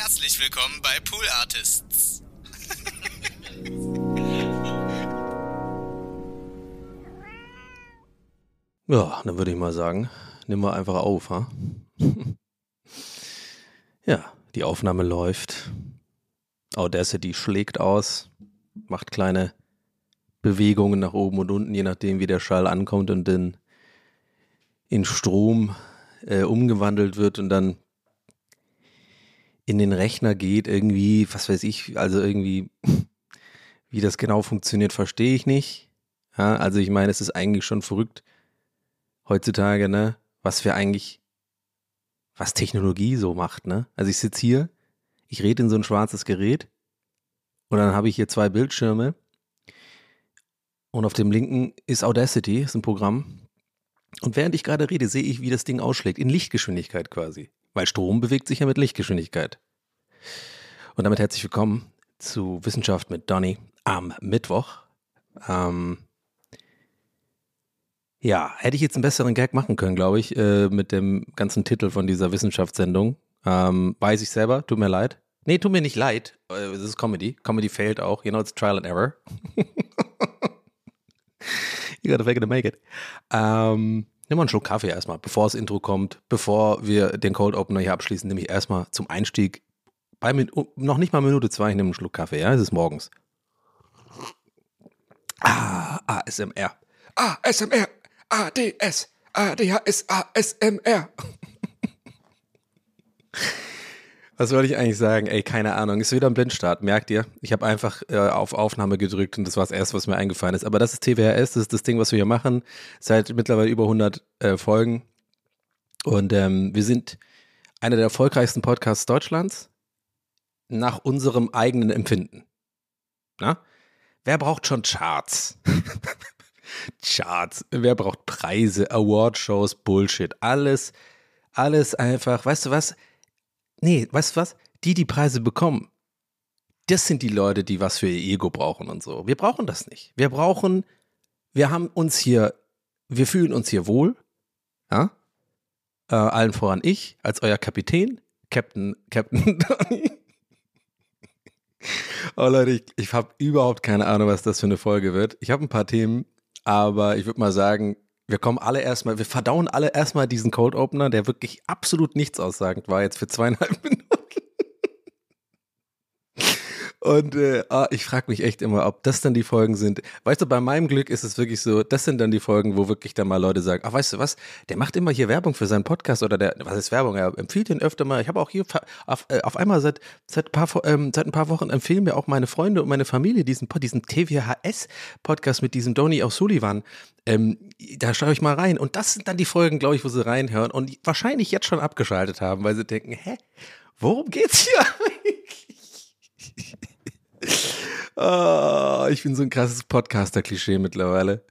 Herzlich willkommen bei Pool Artists. Ja, dann würde ich mal sagen, nehmen wir einfach auf, ha? ja, die Aufnahme läuft. Audacity schlägt aus, macht kleine Bewegungen nach oben und unten, je nachdem, wie der Schall ankommt und in, in Strom äh, umgewandelt wird und dann in den Rechner geht, irgendwie, was weiß ich, also irgendwie, wie das genau funktioniert, verstehe ich nicht. Ja, also ich meine, es ist eigentlich schon verrückt heutzutage, ne, was wir eigentlich, was Technologie so macht, ne? Also ich sitze hier, ich rede in so ein schwarzes Gerät und dann habe ich hier zwei Bildschirme und auf dem linken ist Audacity, ist ein Programm. Und während ich gerade rede, sehe ich, wie das Ding ausschlägt, in Lichtgeschwindigkeit quasi. Weil Strom bewegt sich ja mit Lichtgeschwindigkeit. Und damit herzlich willkommen zu Wissenschaft mit Donny am Mittwoch. Ähm, ja, hätte ich jetzt einen besseren Gag machen können, glaube ich, äh, mit dem ganzen Titel von dieser Wissenschaftssendung. Ähm, weiß ich selber, tut mir leid. Nee, tut mir nicht leid. Äh, es ist Comedy. Comedy failed auch. You know, it's trial and error. you gotta fake it to make it. Ähm, nimm mal einen Schluck Kaffee erstmal, bevor das Intro kommt, bevor wir den Cold Opener hier abschließen, nämlich erstmal zum Einstieg bei noch nicht mal Minute zwei, ich nehme einen Schluck Kaffee, ja, es ist morgens. Ah, ASMR. ASMR. ADS. ADHS. ASMR. Was wollte ich eigentlich sagen? Ey, keine Ahnung. Ist wieder ein Blindstart, merkt ihr? Ich habe einfach äh, auf Aufnahme gedrückt und das war das Erste, was mir eingefallen ist. Aber das ist TWRS, das ist das Ding, was wir hier machen. Seit mittlerweile über 100 äh, Folgen. Und ähm, wir sind einer der erfolgreichsten Podcasts Deutschlands nach unserem eigenen Empfinden. Na? Wer braucht schon Charts? Charts. Wer braucht Preise, Awardshows, Bullshit? Alles, alles einfach. Weißt du was? Nee, weißt du was? Die, die Preise bekommen, das sind die Leute, die was für ihr Ego brauchen und so. Wir brauchen das nicht. Wir brauchen, wir haben uns hier, wir fühlen uns hier wohl. Ja? Äh, allen voran ich, als euer Kapitän, Captain, Captain Donny. oh Leute, ich, ich habe überhaupt keine Ahnung, was das für eine Folge wird. Ich habe ein paar Themen, aber ich würde mal sagen, wir kommen alle erstmal, wir verdauen alle erstmal diesen Cold Opener, der wirklich absolut nichts aussagend war jetzt für zweieinhalb Minuten. Und äh, ah, ich frage mich echt immer, ob das dann die Folgen sind. Weißt du, bei meinem Glück ist es wirklich so, das sind dann die Folgen, wo wirklich dann mal Leute sagen, ach, weißt du was, der macht immer hier Werbung für seinen Podcast oder der, was ist Werbung, er empfiehlt ihn öfter mal. Ich habe auch hier auf, äh, auf einmal seit, seit, ein paar, ähm, seit ein paar Wochen empfehlen mir auch meine Freunde und meine Familie diesen, diesen TWHS-Podcast mit diesem Donny O'Sullivan. Ähm, da schaue ich mal rein. Und das sind dann die Folgen, glaube ich, wo sie reinhören und wahrscheinlich jetzt schon abgeschaltet haben, weil sie denken, hä, worum geht's hier? Oh, ich bin so ein krasses Podcaster-Klischee mittlerweile.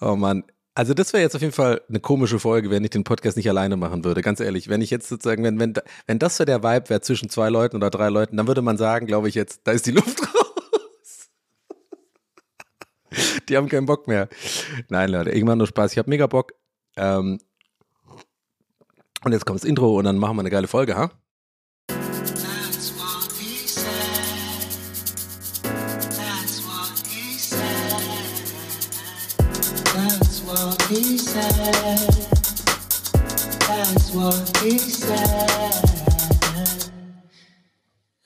Oh Mann. Also das wäre jetzt auf jeden Fall eine komische Folge, wenn ich den Podcast nicht alleine machen würde. Ganz ehrlich, wenn ich jetzt sozusagen, wenn, wenn, wenn das so der Vibe wäre zwischen zwei Leuten oder drei Leuten, dann würde man sagen, glaube ich jetzt, da ist die Luft raus. Die haben keinen Bock mehr. Nein, Leute, irgendwann nur Spaß. Ich habe mega Bock. Ähm, und jetzt kommt das Intro und dann machen wir eine geile Folge, ha?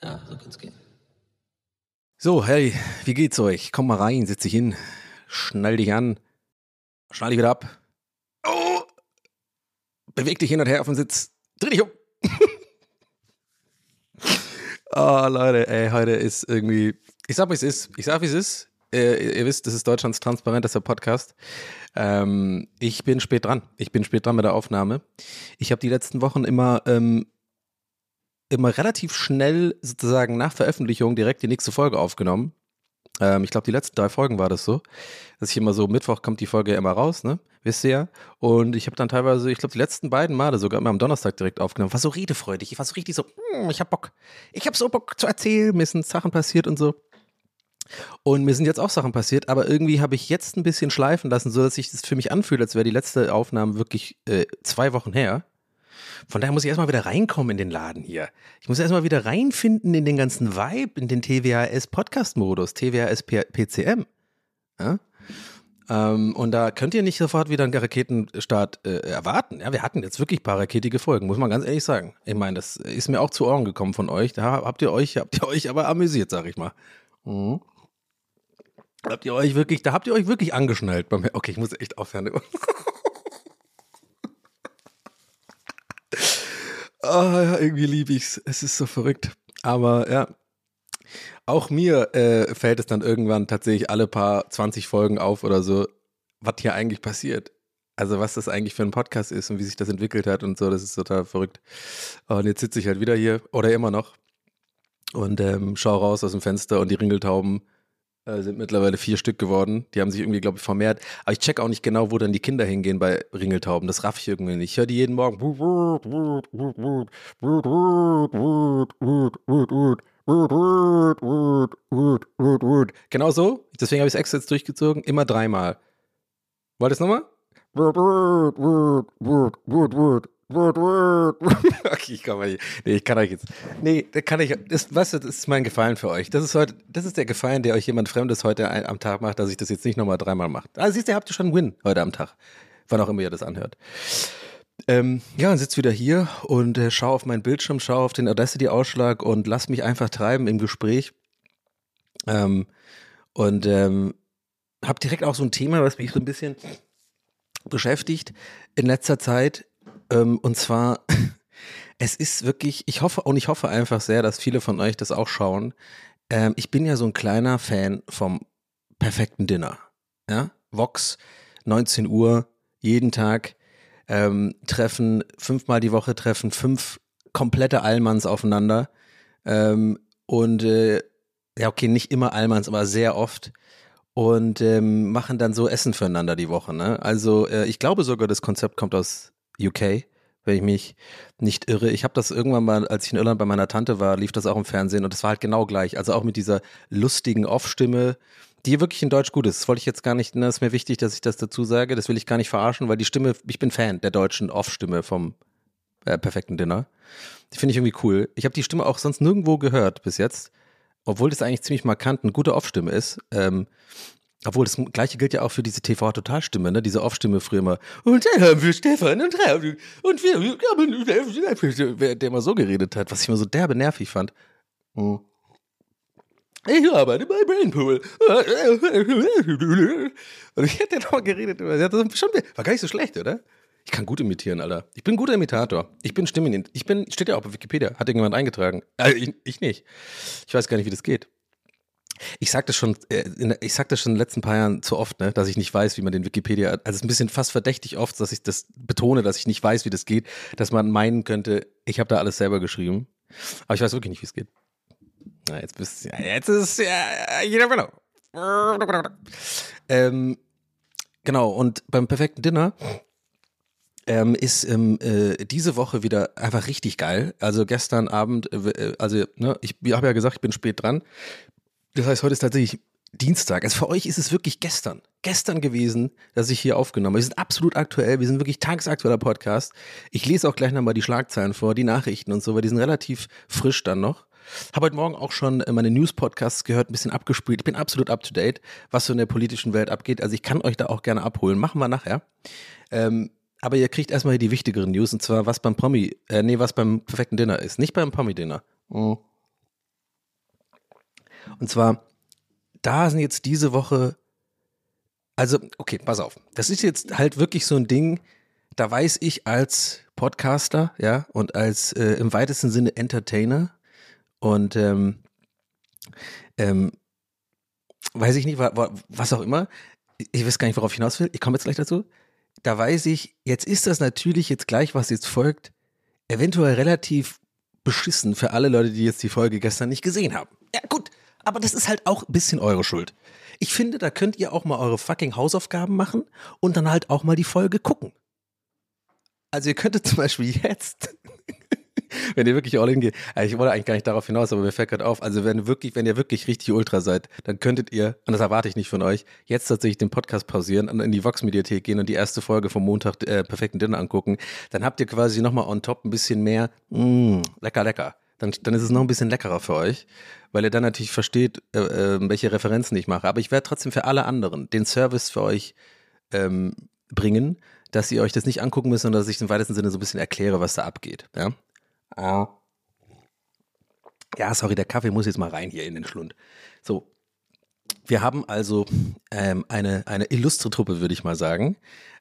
Ja, so kann's gehen. So, hey, wie geht's euch? Komm mal rein, setz dich hin, schnall dich an, schnall dich wieder ab. Oh! Beweg dich hin und her auf dem Sitz. Dreh dich um. oh, Leute, ey, heute ist irgendwie. Ich sag, wie es ist. Ich sag, wie es ist. Äh, ihr wisst, das ist Deutschlands transparentester Podcast. Ähm, ich bin spät dran. Ich bin spät dran mit der Aufnahme. Ich habe die letzten Wochen immer, ähm, immer relativ schnell sozusagen nach Veröffentlichung direkt die nächste Folge aufgenommen. Ähm, ich glaube, die letzten drei Folgen war das so, dass ich immer so, Mittwoch kommt die Folge immer raus, ne? Wisst ihr ja. Und ich habe dann teilweise, ich glaube, die letzten beiden Male sogar immer am Donnerstag direkt aufgenommen. War so redefreudig. Ich war so richtig so, hm, ich hab Bock. Ich hab so Bock zu erzählen. Mir sind Sachen passiert und so. Und mir sind jetzt auch Sachen passiert, aber irgendwie habe ich jetzt ein bisschen schleifen lassen, sodass sich das für mich anfühlt, als wäre die letzte Aufnahme wirklich äh, zwei Wochen her. Von daher muss ich erstmal wieder reinkommen in den Laden hier. Ich muss erstmal wieder reinfinden in den ganzen Vibe, in den TWAS Podcast-Modus, TWAS PCM. Ja? Ähm, und da könnt ihr nicht sofort wieder einen Raketenstart äh, erwarten. Ja, wir hatten jetzt wirklich ein paar raketige Folgen, muss man ganz ehrlich sagen. Ich meine, das ist mir auch zu Ohren gekommen von euch. Da habt ihr euch, habt ihr euch aber amüsiert, sag ich mal. Mhm. Habt ihr euch wirklich, da habt ihr euch wirklich angeschnallt. Okay, ich muss echt aufhören. oh, irgendwie liebe ich's. Es ist so verrückt. Aber ja, auch mir äh, fällt es dann irgendwann tatsächlich alle paar 20 Folgen auf oder so, was hier eigentlich passiert. Also was das eigentlich für ein Podcast ist und wie sich das entwickelt hat und so, das ist total verrückt. Und jetzt sitze ich halt wieder hier oder immer noch und ähm, schaue raus aus dem Fenster und die Ringeltauben äh, sind mittlerweile vier Stück geworden. Die haben sich irgendwie, glaube ich, vermehrt. Aber ich check auch nicht genau, wo dann die Kinder hingehen bei Ringeltauben. Das raff ich irgendwie nicht. Ich höre die jeden Morgen. Genau so. Deswegen habe ich es extra jetzt durchgezogen. Immer dreimal. Wollt ihr es nochmal? okay, ich kann mal nicht. Nee, ich kann euch jetzt. Nee, da kann ich. Das, weißt du, das ist mein Gefallen für euch. Das ist heute, das ist der Gefallen, der euch jemand Fremdes heute ein, am Tag macht, dass ich das jetzt nicht nochmal dreimal mache. Also siehst du, habt ihr schon einen Win heute am Tag. Wann auch immer ihr das anhört. Ähm, ja, und sitze wieder hier und äh, schaue auf meinen Bildschirm, schaue auf den Audacity-Ausschlag und lass mich einfach treiben im Gespräch. Ähm, und ähm, habe direkt auch so ein Thema, was mich so ein bisschen beschäftigt in letzter Zeit. Ähm, und zwar, es ist wirklich, ich hoffe, und ich hoffe einfach sehr, dass viele von euch das auch schauen. Ähm, ich bin ja so ein kleiner Fan vom perfekten Dinner. Ja? Vox, 19 Uhr, jeden Tag ähm, treffen, fünfmal die Woche treffen fünf komplette Allmanns aufeinander. Ähm, und äh, ja, okay, nicht immer Allmanns, aber sehr oft und ähm, machen dann so Essen füreinander die Woche. Ne? Also äh, ich glaube sogar, das Konzept kommt aus UK, wenn ich mich nicht irre. Ich habe das irgendwann mal, als ich in Irland bei meiner Tante war, lief das auch im Fernsehen und das war halt genau gleich. Also auch mit dieser lustigen Off-Stimme, die wirklich in Deutsch gut ist. Das wollte ich jetzt gar nicht, ne, ist mir wichtig, dass ich das dazu sage. Das will ich gar nicht verarschen, weil die Stimme, ich bin Fan der deutschen Off-Stimme vom äh, perfekten Dinner. Die finde ich irgendwie cool. Ich habe die Stimme auch sonst nirgendwo gehört bis jetzt, obwohl das eigentlich ziemlich markant eine gute Off-Stimme ist. Ähm, obwohl, das gleiche gilt ja auch für diese TV-Totalstimme, ne? Diese Off-Stimme früher immer. Und dann haben wir Stefan und Raul und wir, der immer so geredet hat, was ich immer so derbe nervig fand. Hm. Ich arbeite bei Brainpool. Und ich hätte noch mal geredet. Schon, war gar nicht so schlecht, oder? Ich kann gut imitieren, Alter. Ich bin ein guter Imitator. Ich bin Stimmen. Ich bin, steht ja auch bei Wikipedia. Hat irgendjemand eingetragen? Also ich, ich nicht. Ich weiß gar nicht, wie das geht. Ich sag das schon, äh, ich sag das schon in den letzten paar Jahren zu oft, ne, dass ich nicht weiß, wie man den Wikipedia, also es ist ein bisschen fast verdächtig oft, dass ich das betone, dass ich nicht weiß, wie das geht, dass man meinen könnte, ich habe da alles selber geschrieben. Aber ich weiß wirklich nicht, wie es geht. Na, jetzt bist ja, jetzt ist ja, jeder know. Ähm, genau, und beim perfekten Dinner ähm, ist ähm, äh, diese Woche wieder einfach richtig geil. Also gestern Abend, äh, also ne, ich habe ja gesagt, ich bin spät dran. Das heißt, heute ist tatsächlich Dienstag. Also für euch ist es wirklich gestern. Gestern gewesen, dass ich hier aufgenommen habe. Wir sind absolut aktuell. Wir sind wirklich tagesaktueller Podcast. Ich lese auch gleich nochmal die Schlagzeilen vor, die Nachrichten und so, weil die sind relativ frisch dann noch. Habe heute Morgen auch schon äh, meine News-Podcasts gehört, ein bisschen abgespielt. Ich bin absolut up to date, was so in der politischen Welt abgeht. Also ich kann euch da auch gerne abholen. Machen wir nachher. Ähm, aber ihr kriegt erstmal hier die wichtigeren News und zwar was beim Promi, äh, nee, was beim perfekten Dinner ist. Nicht beim Promi-Dinner. Mhm. Und zwar, da sind jetzt diese Woche, also, okay, pass auf. Das ist jetzt halt wirklich so ein Ding, da weiß ich als Podcaster, ja, und als äh, im weitesten Sinne Entertainer und ähm, ähm, weiß ich nicht, was auch immer, ich weiß gar nicht, worauf ich hinaus will, ich komme jetzt gleich dazu, da weiß ich, jetzt ist das natürlich jetzt gleich, was jetzt folgt, eventuell relativ beschissen für alle Leute, die jetzt die Folge gestern nicht gesehen haben. Ja, gut, aber das ist halt auch ein bisschen eure Schuld. Ich finde, da könnt ihr auch mal eure fucking Hausaufgaben machen und dann halt auch mal die Folge gucken. Also ihr könntet zum Beispiel jetzt wenn ihr wirklich all in geht. Ich wollte eigentlich gar nicht darauf hinaus, aber mir fällt gerade auf. Also wenn wirklich, wenn ihr wirklich richtig Ultra seid, dann könntet ihr, und das erwarte ich nicht von euch, jetzt tatsächlich den Podcast pausieren und in die Vox-Mediathek gehen und die erste Folge vom Montag äh, perfekten Dinner angucken. Dann habt ihr quasi nochmal on top ein bisschen mehr, mh, lecker, lecker. Dann, dann ist es noch ein bisschen leckerer für euch, weil ihr dann natürlich versteht, äh, äh, welche Referenzen ich mache. Aber ich werde trotzdem für alle anderen den Service für euch ähm, bringen, dass ihr euch das nicht angucken müsst, sondern dass ich im weitesten Sinne so ein bisschen erkläre, was da abgeht. Ja, ah. ja sorry, der Kaffee muss jetzt mal rein hier in den Schlund. So, wir haben also ähm, eine, eine illustre Truppe, würde ich mal sagen.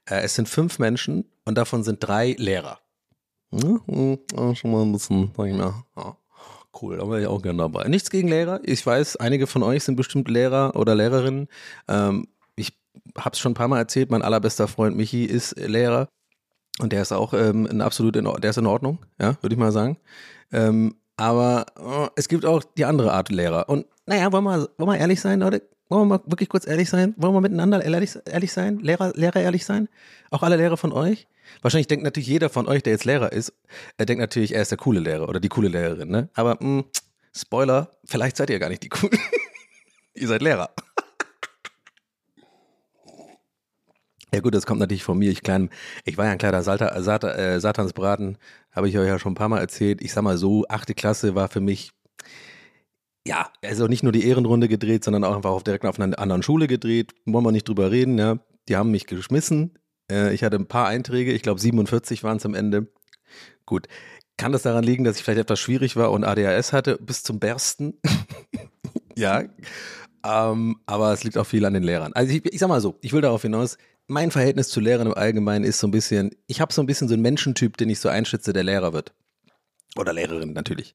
Äh, es sind fünf Menschen und davon sind drei Lehrer. Hm, hm, schon mal ein bisschen, sag ich mal, ja, cool, da wäre ich auch gerne dabei. Nichts gegen Lehrer. Ich weiß, einige von euch sind bestimmt Lehrer oder Lehrerinnen. Ähm, habe es schon ein paar Mal erzählt, mein allerbester Freund Michi ist Lehrer und der ist auch ähm, in absolut in, der ist in Ordnung, ja, würde ich mal sagen. Ähm, aber oh, es gibt auch die andere Art Lehrer. Und naja, wollen wir, wollen wir ehrlich sein, Leute? Wollen wir mal wirklich kurz ehrlich sein? Wollen wir miteinander ehrlich, ehrlich sein? Lehrer, Lehrer ehrlich sein? Auch alle Lehrer von euch? Wahrscheinlich denkt natürlich jeder von euch, der jetzt Lehrer ist, er denkt natürlich, er ist der coole Lehrer oder die coole Lehrerin, ne? Aber mh, hm, Spoiler, vielleicht seid ihr gar nicht die coolen. ihr seid Lehrer. Ja gut, das kommt natürlich von mir. Ich klein, ich war ja ein kleiner Salta, Sat, äh, Satansbraten, habe ich euch ja schon ein paar Mal erzählt. Ich sag mal so, achte Klasse war für mich, ja, also nicht nur die Ehrenrunde gedreht, sondern auch einfach auf direkt auf einer anderen Schule gedreht. Wollen wir nicht drüber reden, ja. Die haben mich geschmissen. Äh, ich hatte ein paar Einträge, ich glaube 47 waren es am Ende. Gut. Kann das daran liegen, dass ich vielleicht etwas schwierig war und ADHS hatte bis zum Bersten? ja. Ähm, aber es liegt auch viel an den Lehrern. Also ich, ich sag mal so, ich will darauf hinaus, mein Verhältnis zu Lehrern im Allgemeinen ist so ein bisschen, ich habe so ein bisschen so einen Menschentyp, den ich so einschätze, der Lehrer wird. Oder Lehrerin natürlich.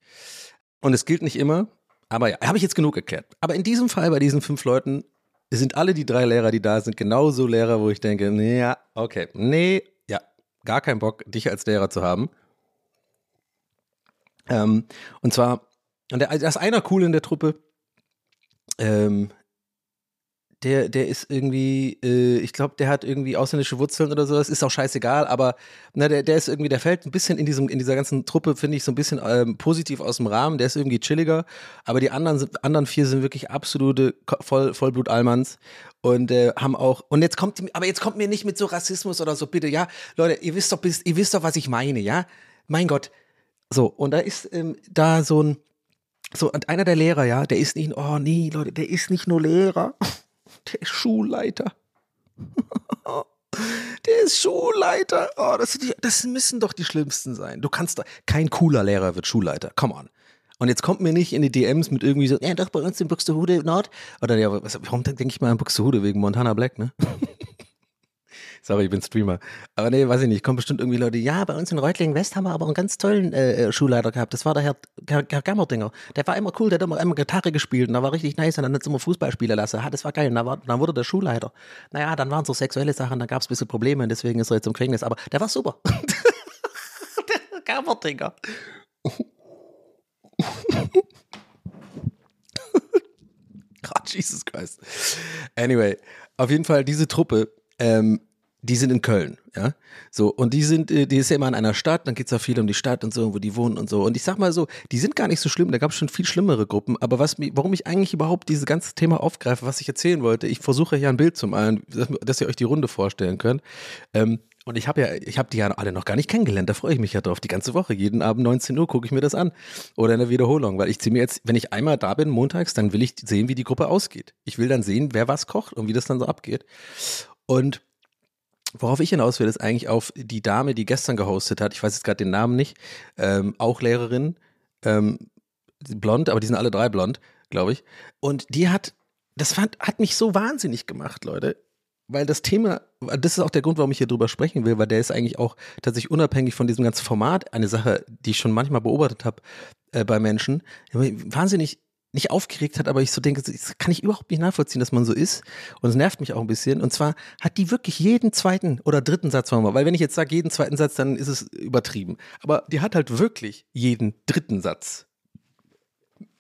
Und es gilt nicht immer, aber ja, habe ich jetzt genug erklärt. Aber in diesem Fall, bei diesen fünf Leuten, sind alle die drei Lehrer, die da sind, genauso Lehrer, wo ich denke, nee, ja, okay, nee, ja, gar keinen Bock, dich als Lehrer zu haben. Ähm, und zwar, und der, also ist einer cool in der Truppe, ähm, der, der ist irgendwie, äh, ich glaube, der hat irgendwie ausländische Wurzeln oder sowas, ist auch scheißegal, aber na, der, der ist irgendwie, der fällt ein bisschen in diesem, in dieser ganzen Truppe, finde ich, so ein bisschen ähm, positiv aus dem Rahmen, der ist irgendwie chilliger, aber die anderen, anderen vier sind wirklich absolute Voll, Vollblut-Almans und äh, haben auch, und jetzt kommt, aber jetzt kommt mir nicht mit so Rassismus oder so, bitte, ja, Leute, ihr wisst doch, ihr wisst doch, was ich meine, ja, mein Gott, so, und da ist ähm, da so ein, so, und einer der Lehrer, ja, der ist nicht, oh nee, Leute, der ist nicht nur Lehrer der Schulleiter. der ist Schulleiter. Oh, das, das müssen doch die schlimmsten sein. Du kannst doch, kein cooler Lehrer wird Schulleiter. Come on. Und jetzt kommt mir nicht in die DMs mit irgendwie so, ja, doch bei uns in Buxtehude Nord. Oder ja, was, warum denke ich mal an Buxtehude wegen Montana Black, ne? Sorry, ich bin Streamer. Aber nee, weiß ich nicht. Kommen bestimmt irgendwie Leute, ja, bei uns in Reutlingen West haben wir aber einen ganz tollen äh, äh Schulleiter gehabt. Das war der Herr, Herr, Herr Gammerdinger. Der war immer cool, der hat immer, immer Gitarre gespielt und da war richtig nice und dann hat immer Fußball spielen lassen. Ja, das war geil. Und dann, war, dann wurde der Schulleiter. Naja, dann waren so sexuelle Sachen, dann gab es ein bisschen Probleme und deswegen ist er jetzt im Gefängnis. Aber der war super. der Gammerdinger. Jesus Christ. Anyway, auf jeden Fall diese Truppe ähm, die sind in Köln, ja. So, und die sind, äh, die ist ja immer in einer Stadt, dann geht es ja viel um die Stadt und so, wo die wohnen und so. Und ich sag mal so, die sind gar nicht so schlimm, da gab es schon viel schlimmere Gruppen, aber was warum ich eigentlich überhaupt dieses ganze Thema aufgreife, was ich erzählen wollte, ich versuche ja ein Bild zu malen, dass, ihr euch die Runde vorstellen könnt. Ähm, und ich habe ja, ich habe die ja alle noch gar nicht kennengelernt, da freue ich mich ja drauf. Die ganze Woche, jeden Abend 19 Uhr gucke ich mir das an. Oder in der Wiederholung, weil ich ziehe mir jetzt, wenn ich einmal da bin, montags, dann will ich sehen, wie die Gruppe ausgeht. Ich will dann sehen, wer was kocht und wie das dann so abgeht. Und Worauf ich hinaus will, ist eigentlich auf die Dame, die gestern gehostet hat. Ich weiß jetzt gerade den Namen nicht. Ähm, auch Lehrerin. Ähm, blond, aber die sind alle drei blond, glaube ich. Und die hat, das fand, hat mich so wahnsinnig gemacht, Leute. Weil das Thema, das ist auch der Grund, warum ich hier drüber sprechen will, weil der ist eigentlich auch tatsächlich unabhängig von diesem ganzen Format eine Sache, die ich schon manchmal beobachtet habe äh, bei Menschen. Wahnsinnig nicht aufgeregt hat, aber ich so denke, das kann ich überhaupt nicht nachvollziehen, dass man so ist. Und es nervt mich auch ein bisschen. Und zwar hat die wirklich jeden zweiten oder dritten Satz, mal, weil wenn ich jetzt sage jeden zweiten Satz, dann ist es übertrieben. Aber die hat halt wirklich jeden dritten Satz,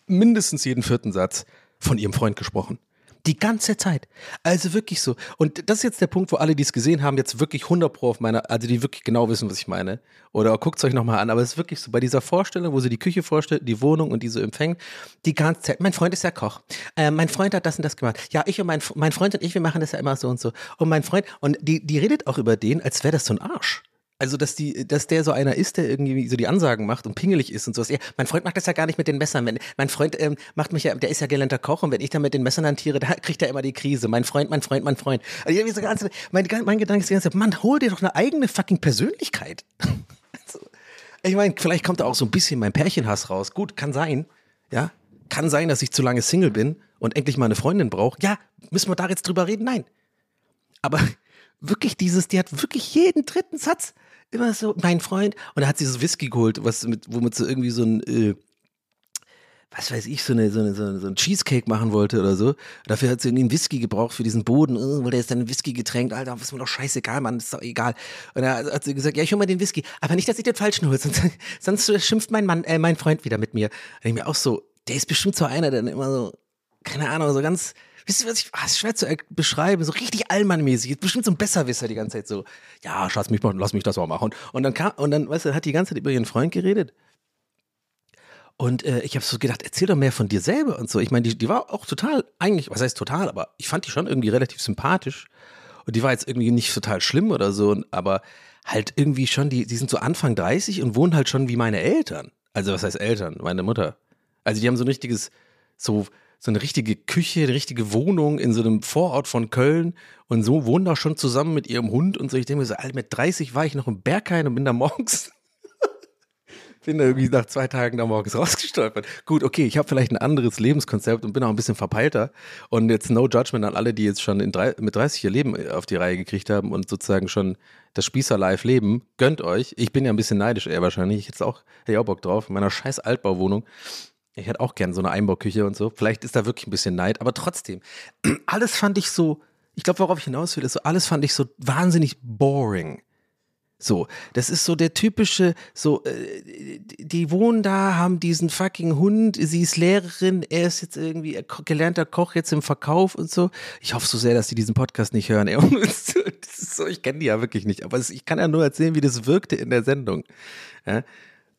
mindestens jeden vierten Satz von ihrem Freund gesprochen. Die ganze Zeit. Also wirklich so. Und das ist jetzt der Punkt, wo alle, die es gesehen haben, jetzt wirklich 100 Pro auf meiner, also die wirklich genau wissen, was ich meine. Oder guckt es euch nochmal an. Aber es ist wirklich so, bei dieser Vorstellung, wo sie die Küche vorstellt, die Wohnung und die so empfängt, die ganze Zeit. Mein Freund ist ja Koch. Äh, mein Freund hat das und das gemacht. Ja, ich und mein, mein Freund und ich, wir machen das ja immer so und so. Und mein Freund, und die, die redet auch über den, als wäre das so ein Arsch. Also, dass die, dass der so einer ist, der irgendwie so die Ansagen macht und pingelig ist und sowas. Ja, mein Freund macht das ja gar nicht mit den Messern. Wenn, mein Freund ähm, macht mich ja, der ist ja gelernter Koch und wenn ich dann mit den Messern hantiere, da kriegt er immer die Krise. Mein Freund, mein Freund, mein Freund. Also, ich so ganz, mein, mein Gedanke ist die ganze Zeit, Mann, hol dir doch eine eigene fucking Persönlichkeit. also, ich meine, vielleicht kommt da auch so ein bisschen mein Pärchenhass raus. Gut, kann sein. Ja, kann sein, dass ich zu lange Single bin und endlich mal eine Freundin brauche. Ja, müssen wir da jetzt drüber reden? Nein. Aber wirklich dieses, die hat wirklich jeden dritten Satz immer so, mein Freund, und er hat sich so Whisky geholt, was mit, womit so irgendwie so ein, äh, was weiß ich, so, eine, so, eine, so, ein Cheesecake machen wollte oder so. Dafür hat sie irgendwie einen Whisky gebraucht für diesen Boden, weil der ist dann Whisky getränkt. Alter, ist mir doch scheißegal, Mann, ist doch egal. Und er hat sie gesagt, ja, ich hol mal den Whisky, aber nicht, dass ich den falschen hole, sonst, sonst schimpft mein Mann, äh, mein Freund wieder mit mir. Und ich mir auch so, der ist bestimmt so einer, der dann immer so, keine Ahnung, so ganz, wisst ihr, was ich, ah, ist schwer zu beschreiben, so richtig allmannmäßig, bestimmt so ein Besserwisser die ganze Zeit so, ja, Schatz, mich mal, lass mich das mal machen. Und dann kam, und dann, weißt du, hat die ganze Zeit über ihren Freund geredet. Und äh, ich habe so gedacht, erzähl doch mehr von dir selber und so. Ich meine, die, die war auch total, eigentlich, was heißt total, aber ich fand die schon irgendwie relativ sympathisch. Und die war jetzt irgendwie nicht total schlimm oder so, aber halt irgendwie schon, die, die sind so Anfang 30 und wohnen halt schon wie meine Eltern. Also was heißt Eltern? Meine Mutter. Also die haben so ein richtiges, so so eine richtige Küche, eine richtige Wohnung in so einem Vorort von Köln und so wohnen da schon zusammen mit ihrem Hund und so. Ich denke mir so, Alter, mit 30 war ich noch im Berghain und bin da morgens bin da irgendwie nach zwei Tagen da morgens rausgestolpert. Gut, okay, ich habe vielleicht ein anderes Lebenskonzept und bin auch ein bisschen verpeilter. Und jetzt no judgment an alle, die jetzt schon drei, mit 30 ihr Leben auf die Reihe gekriegt haben und sozusagen schon das Spießer-Live leben. Gönnt euch. Ich bin ja ein bisschen neidisch eher wahrscheinlich. Ich hätte auch, hätte auch Bock drauf. In meiner scheiß Altbauwohnung. Ich hätte auch gern so eine Einbauküche und so. Vielleicht ist da wirklich ein bisschen Neid, aber trotzdem. Alles fand ich so, ich glaube, worauf ich hinaus will, ist so, alles fand ich so wahnsinnig boring. So, das ist so der typische, so, äh, die wohnen da, haben diesen fucking Hund, sie ist Lehrerin, er ist jetzt irgendwie gelernter Koch jetzt im Verkauf und so. Ich hoffe so sehr, dass die diesen Podcast nicht hören. so, ich kenne die ja wirklich nicht, aber ich kann ja nur erzählen, wie das wirkte in der Sendung.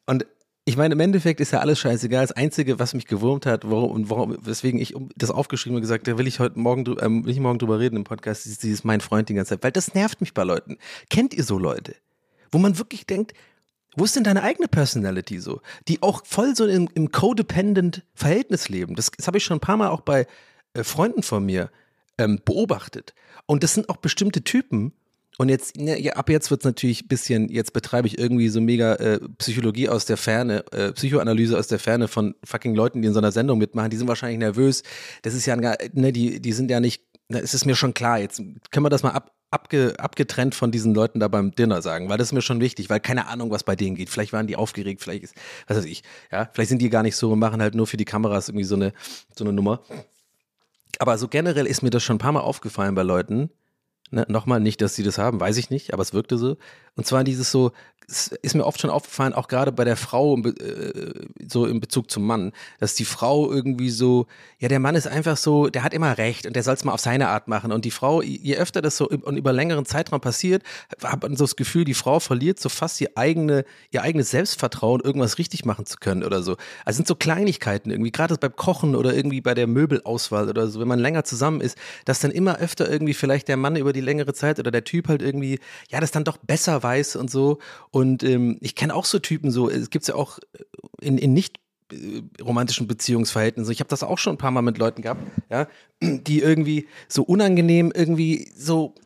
Und ich meine, im Endeffekt ist ja alles scheißegal. Das Einzige, was mich gewurmt hat, warum und warum, weswegen ich das aufgeschrieben und gesagt, da will ich heute morgen, ähm, will ich morgen drüber reden im Podcast, ist dieses mein Freund die ganze Zeit, weil das nervt mich bei Leuten. Kennt ihr so Leute, wo man wirklich denkt, wo ist denn deine eigene Personality so, die auch voll so im, im codependent Verhältnis leben? Das, das habe ich schon ein paar Mal auch bei äh, Freunden von mir ähm, beobachtet. Und das sind auch bestimmte Typen, und jetzt, ne, ab jetzt wird es natürlich ein bisschen, jetzt betreibe ich irgendwie so mega äh, Psychologie aus der Ferne, äh, Psychoanalyse aus der Ferne von fucking Leuten, die in so einer Sendung mitmachen. Die sind wahrscheinlich nervös. Das ist ja, ne, die, die sind ja nicht, es ist mir schon klar. Jetzt können wir das mal ab, abge, abgetrennt von diesen Leuten da beim Dinner sagen, weil das ist mir schon wichtig, weil keine Ahnung, was bei denen geht. Vielleicht waren die aufgeregt, vielleicht ist, was weiß ich, ja, vielleicht sind die gar nicht so und machen halt nur für die Kameras irgendwie so eine, so eine Nummer. Aber so generell ist mir das schon ein paar Mal aufgefallen bei Leuten, Ne, nochmal nicht, dass sie das haben, weiß ich nicht, aber es wirkte so. Und zwar dieses so, ist mir oft schon aufgefallen, auch gerade bei der Frau, äh, so in Bezug zum Mann, dass die Frau irgendwie so, ja, der Mann ist einfach so, der hat immer recht und der soll es mal auf seine Art machen. Und die Frau, je öfter das so und über längeren Zeitraum passiert, hat man so das Gefühl, die Frau verliert so fast ihr, eigene, ihr eigenes Selbstvertrauen, irgendwas richtig machen zu können oder so. Also sind so Kleinigkeiten irgendwie, gerade beim Kochen oder irgendwie bei der Möbelauswahl oder so, wenn man länger zusammen ist, dass dann immer öfter irgendwie vielleicht der Mann über die längere Zeit oder der Typ halt irgendwie, ja, das dann doch besser weiß und so. Und ähm, ich kenne auch so Typen, so, es gibt ja auch in, in nicht äh, romantischen Beziehungsverhältnissen. Ich habe das auch schon ein paar Mal mit Leuten gehabt, ja, die irgendwie so unangenehm irgendwie so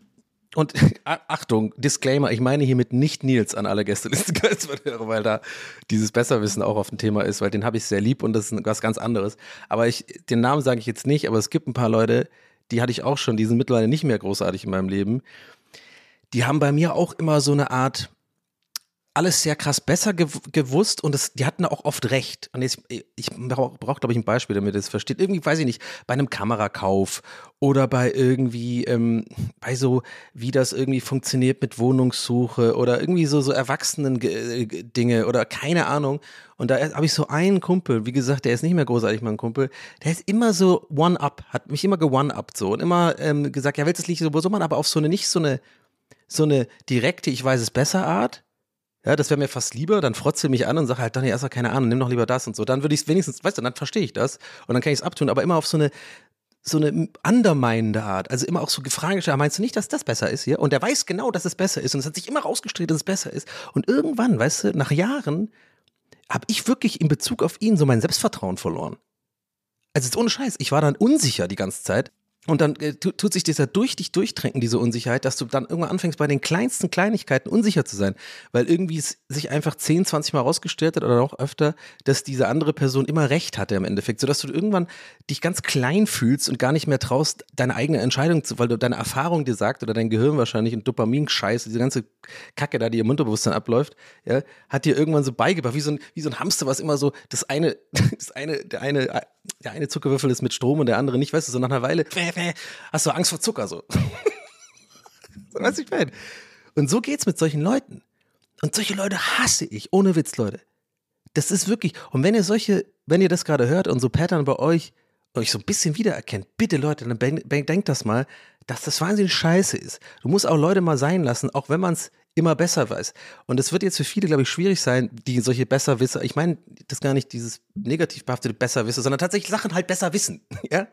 und Achtung, Disclaimer, ich meine hiermit nicht Nils an alle Gästeliste weil da dieses Besserwissen auch auf dem Thema ist, weil den habe ich sehr lieb und das ist was ganz anderes. Aber ich, den Namen sage ich jetzt nicht, aber es gibt ein paar Leute, die hatte ich auch schon, die sind mittlerweile nicht mehr großartig in meinem Leben. Die haben bei mir auch immer so eine Art, alles sehr krass besser gew gewusst und es, die hatten auch oft recht. Und jetzt, ich brauche, brauch, glaube ich, ein Beispiel, damit ihr das versteht. Irgendwie, weiß ich nicht, bei einem Kamerakauf oder bei irgendwie, ähm, bei so, wie das irgendwie funktioniert mit Wohnungssuche oder irgendwie so, so Erwachsenen-Dinge oder keine Ahnung. Und da habe ich so einen Kumpel, wie gesagt, der ist nicht mehr großartig mein Kumpel, der ist immer so one-up, hat mich immer ge-one-up so und immer ähm, gesagt, ja, willst du das nicht so machen, aber auf so eine, nicht so eine, so eine direkte, ich weiß es besser Art, ja, das wäre mir fast lieber, dann frotze mich an und sage halt, dann erstmal keine Ahnung, nimm doch lieber das und so. Dann würde ich es wenigstens, weißt du, dann verstehe ich das und dann kann ich es abtun, aber immer auf so eine so eine underminende Art, also immer auch so gefragt, meinst du nicht, dass das besser ist hier? Und der weiß genau, dass es besser ist und es hat sich immer rausgestellt, dass es besser ist. Und irgendwann, weißt du, nach Jahren habe ich wirklich in Bezug auf ihn so mein Selbstvertrauen verloren. Also jetzt ohne Scheiß, ich war dann unsicher die ganze Zeit und dann äh, tut sich ja durch dich durchtränken, diese Unsicherheit, dass du dann irgendwann anfängst, bei den kleinsten Kleinigkeiten unsicher zu sein. Weil irgendwie es sich einfach 10, 20 Mal rausgestellt hat oder noch öfter, dass diese andere Person immer recht hatte im Endeffekt. Sodass du irgendwann dich ganz klein fühlst und gar nicht mehr traust, deine eigene Entscheidung zu, weil du deine Erfahrung dir sagt oder dein Gehirn wahrscheinlich und Dopamin-Scheiß, diese ganze Kacke da, die im Unterbewusstsein abläuft, ja, hat dir irgendwann so beigebracht, wie so ein, wie so ein Hamster, was immer so das eine, das eine, der eine der eine Zuckerwürfel ist mit Strom und der andere nicht, weißt du, so nach einer Weile hast du Angst vor Zucker so. so weißt du, ich meine. Und so geht's mit solchen Leuten. Und solche Leute hasse ich, ohne Witz, Leute. Das ist wirklich, und wenn ihr solche, wenn ihr das gerade hört und so Pattern bei euch, euch so ein bisschen wiedererkennt, bitte Leute, dann denkt das mal, dass das wahnsinnig scheiße ist. Du musst auch Leute mal sein lassen, auch wenn man es immer besser weiß. Und es wird jetzt für viele, glaube ich, schwierig sein, die solche Besserwisser, ich meine, das gar nicht dieses negativ behaftete Besserwisser, sondern tatsächlich Sachen halt besser wissen. Ja?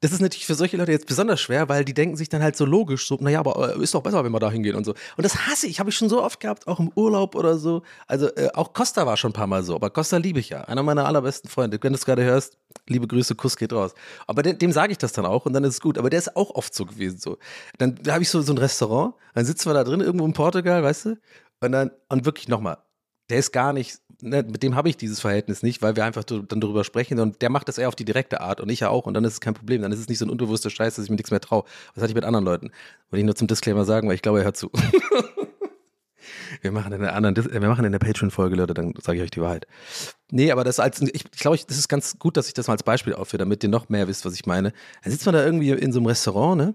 Das ist natürlich für solche Leute jetzt besonders schwer, weil die denken sich dann halt so logisch, so, naja, aber äh, ist doch besser, wenn wir da hingehen und so. Und das hasse ich, habe ich schon so oft gehabt, auch im Urlaub oder so. Also äh, auch Costa war schon ein paar Mal so, aber Costa liebe ich ja. Einer meiner allerbesten Freunde. Wenn du es gerade hörst, liebe Grüße, Kuss geht raus. Aber dem, dem sage ich das dann auch und dann ist es gut. Aber der ist auch oft so gewesen. So. Dann da habe ich so, so ein Restaurant, dann sitzen wir da drin, irgendwo in Portugal, weißt du? Und dann, und wirklich nochmal, der ist gar nicht, ne, mit dem habe ich dieses Verhältnis nicht, weil wir einfach dann darüber sprechen und der macht das eher auf die direkte Art und ich ja auch und dann ist es kein Problem. Dann ist es nicht so ein unterbewusster Scheiß, dass ich mir nichts mehr traue. Was hatte ich mit anderen Leuten? Wollte ich nur zum Disclaimer sagen, weil ich glaube, er hört zu. wir machen in der in der Patreon-Folge, Leute, dann sage ich euch die Wahrheit. Nee, aber das als, ich glaube, das ist ganz gut, dass ich das mal als Beispiel aufführe, damit ihr noch mehr wisst, was ich meine. Dann sitzt man da irgendwie in so einem Restaurant, ne?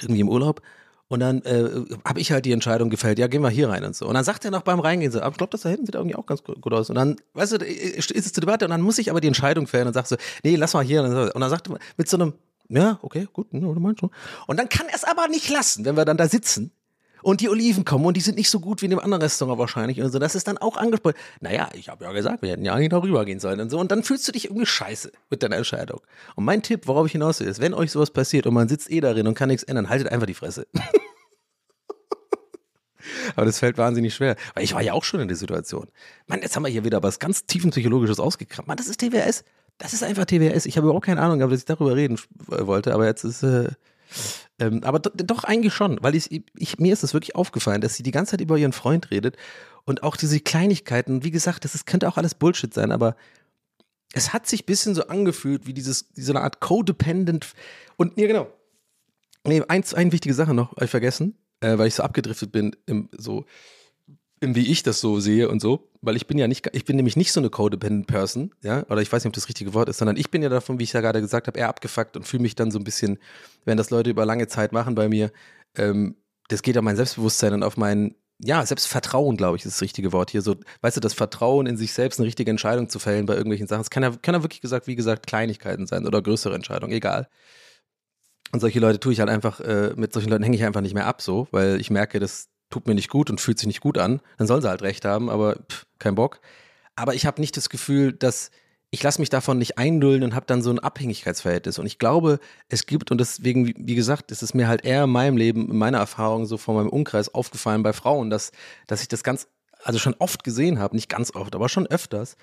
Irgendwie im Urlaub und dann äh, habe ich halt die Entscheidung gefällt, ja, gehen wir hier rein und so. Und dann sagt er noch beim Reingehen so, ich glaube, das da hinten sieht irgendwie auch ganz gut aus. Und dann, weißt du, ist es zur Debatte und dann muss ich aber die Entscheidung fällen und sag so, nee, lass mal hier. Und dann sagt er mit so einem, ja, okay, gut, ja, du meinst schon. Und dann kann er es aber nicht lassen, wenn wir dann da sitzen und die Oliven kommen und die sind nicht so gut wie in dem anderen Restaurant wahrscheinlich und so. Das ist dann auch angesprochen. Naja, ich habe ja gesagt, wir hätten ja eigentlich darüber gehen sollen und so. Und dann fühlst du dich irgendwie scheiße mit deiner Entscheidung. Und mein Tipp, worauf ich hinaus will, ist, wenn euch sowas passiert und man sitzt eh darin und kann nichts ändern, haltet einfach die Fresse. Aber das fällt wahnsinnig schwer. Weil ich war ja auch schon in der Situation. Mann, jetzt haben wir hier wieder was ganz tiefenpsychologisches ausgekramt. Mann, das ist TWS. Das ist einfach TWS. Ich habe überhaupt keine Ahnung, dass ich darüber reden wollte, aber jetzt ist, äh, ähm, aber doch eigentlich schon, weil ich, ich, mir ist es wirklich aufgefallen, dass sie die ganze Zeit über ihren Freund redet und auch diese Kleinigkeiten, wie gesagt, das ist, könnte auch alles Bullshit sein, aber es hat sich ein bisschen so angefühlt wie dieses, diese Art Codependent und, ja genau, nee, eins, eine wichtige Sache noch, habe ich vergessen, äh, weil ich so abgedriftet bin, im, so, wie ich das so sehe und so, weil ich bin ja nicht, ich bin nämlich nicht so eine Codependent Person, ja, oder ich weiß nicht, ob das, richtige Wort ist, sondern ich bin ja davon, wie ich ja gerade gesagt habe, eher abgefuckt und fühle mich dann so ein bisschen, wenn das Leute über lange Zeit machen bei mir, ähm, das geht auf mein Selbstbewusstsein und auf mein, ja, Selbstvertrauen, glaube ich, ist das richtige Wort hier. So, weißt du, das Vertrauen in sich selbst, eine richtige Entscheidung zu fällen bei irgendwelchen Sachen. Es kann ja, kann ja wirklich gesagt, wie gesagt, Kleinigkeiten sein oder größere Entscheidungen, egal. Und solche Leute tue ich halt einfach, äh, mit solchen Leuten hänge ich einfach nicht mehr ab, so, weil ich merke, das tut mir nicht gut und fühlt sich nicht gut an. Dann sollen sie halt recht haben, aber pff, kein Bock. Aber ich habe nicht das Gefühl, dass ich lasse mich davon nicht eindulden und habe dann so ein Abhängigkeitsverhältnis. Und ich glaube, es gibt, und deswegen, wie gesagt, ist es mir halt eher in meinem Leben, in meiner Erfahrung, so von meinem Umkreis aufgefallen bei Frauen, dass, dass ich das ganz, also schon oft gesehen habe, nicht ganz oft, aber schon öfters,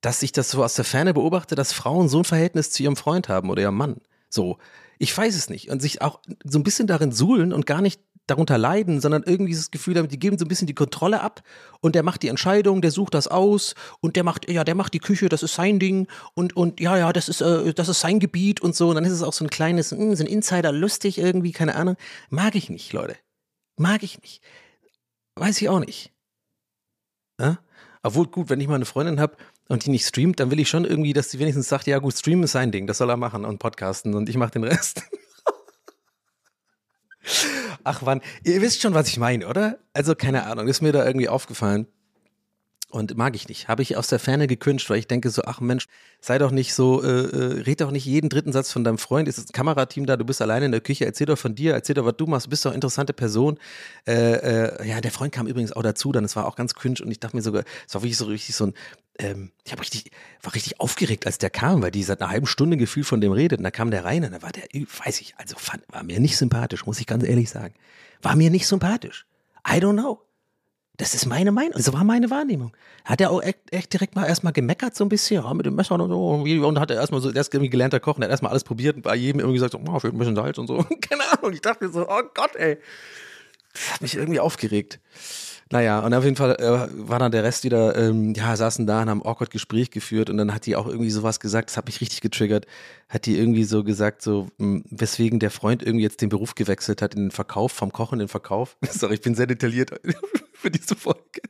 dass ich das so aus der Ferne beobachte, dass Frauen so ein Verhältnis zu ihrem Freund haben oder ihrem Mann. So, ich weiß es nicht. Und sich auch so ein bisschen darin suhlen und gar nicht darunter leiden, sondern irgendwie das Gefühl haben, die geben so ein bisschen die Kontrolle ab und der macht die Entscheidung, der sucht das aus und der macht, ja, der macht die Küche, das ist sein Ding und, und ja, ja, das ist, äh, das ist sein Gebiet und so. Und dann ist es auch so ein kleines, mh, hm, ein Insider lustig irgendwie, keine Ahnung. Mag ich nicht, Leute. Mag ich nicht. Weiß ich auch nicht. Ja? Obwohl, gut, wenn ich mal eine Freundin habe und die nicht streamt, dann will ich schon irgendwie, dass sie wenigstens sagt, ja gut, streamen ist sein Ding, das soll er machen und podcasten und ich mache den Rest. Ach wann, ihr wisst schon, was ich meine, oder? Also keine Ahnung, ist mir da irgendwie aufgefallen. Und mag ich nicht. Habe ich aus der Ferne gekünscht, weil ich denke so, ach Mensch, sei doch nicht so, äh, äh, red doch nicht jeden dritten Satz von deinem Freund. Ist das Kamerateam da, du bist alleine in der Küche, erzähl doch von dir, erzähl doch, was du machst, du bist doch eine interessante Person. Äh, äh, ja, der Freund kam übrigens auch dazu, dann es war auch ganz cringe und ich dachte mir sogar, es war wirklich so richtig so ein, ähm, ich habe richtig, war richtig aufgeregt, als der kam, weil die seit einer halben Stunde gefühl von dem redet. Und da kam der rein und da war der, weiß ich, also fand, war mir nicht sympathisch, muss ich ganz ehrlich sagen. War mir nicht sympathisch. I don't know. Das ist meine Meinung, das war meine Wahrnehmung. Hat er auch echt, echt direkt mal erstmal gemeckert, so ein bisschen, ja, mit dem Messer und so. Und hat er erstmal so, der ist irgendwie gelernter Koch, der hat erstmal alles probiert und bei jedem irgendwie gesagt, so, oh, fehlt ein bisschen Salz und so. Keine Ahnung, ich dachte mir so, oh Gott, ey. Das hat mich irgendwie aufgeregt. Naja, und auf jeden Fall äh, war dann der Rest wieder, ähm, ja, saßen da und haben awkward Gespräch geführt und dann hat die auch irgendwie sowas gesagt, das hat mich richtig getriggert, hat die irgendwie so gesagt, so, mh, hm, weswegen der Freund irgendwie jetzt den Beruf gewechselt hat in den Verkauf, vom Kochen in den Verkauf. Sorry, ich bin sehr detailliert für diese Folge.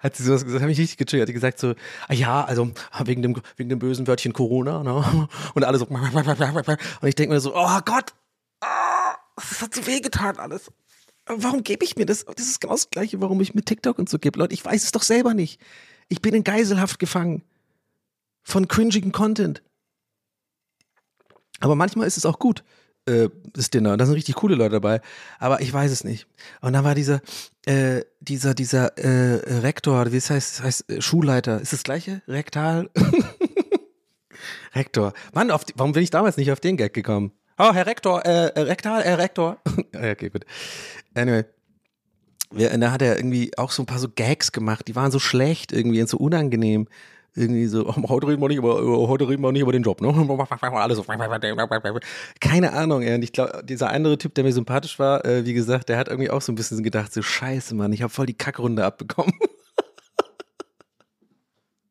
Hat sie sowas gesagt, hat mich richtig getriggert, hat die gesagt so, ah ja, also wegen dem, wegen dem bösen Wörtchen Corona, ne? Und alle so, und ich denke mir so, oh Gott, oh, das hat so wehgetan alles warum gebe ich mir das? Das ist genau das Gleiche, warum ich mir TikTok und so gebe. Leute, ich weiß es doch selber nicht. Ich bin in Geiselhaft gefangen. Von cringigem Content. Aber manchmal ist es auch gut, äh, das Dinner. Da sind richtig coole Leute dabei. Aber ich weiß es nicht. Und dann war dieser, äh, dieser, dieser äh, Rektor, wie es heißt, das heißt äh, Schulleiter. Ist das gleiche? Rektal? Rektor. Mann, die, warum bin ich damals nicht auf den Gag gekommen? Oh, Herr Rektor, äh, äh Rektal, Herr Rektor. okay, gut. Anyway. Ja, da hat er irgendwie auch so ein paar so Gags gemacht, die waren so schlecht irgendwie und so unangenehm. Irgendwie so, oh, heute reden wir nicht über, heute reden wir nicht über den Job, ne? Alles so. Keine Ahnung, ey. Und ich glaube, dieser andere Typ, der mir sympathisch war, äh, wie gesagt, der hat irgendwie auch so ein bisschen gedacht, so scheiße, Mann, ich habe voll die Kackrunde abbekommen.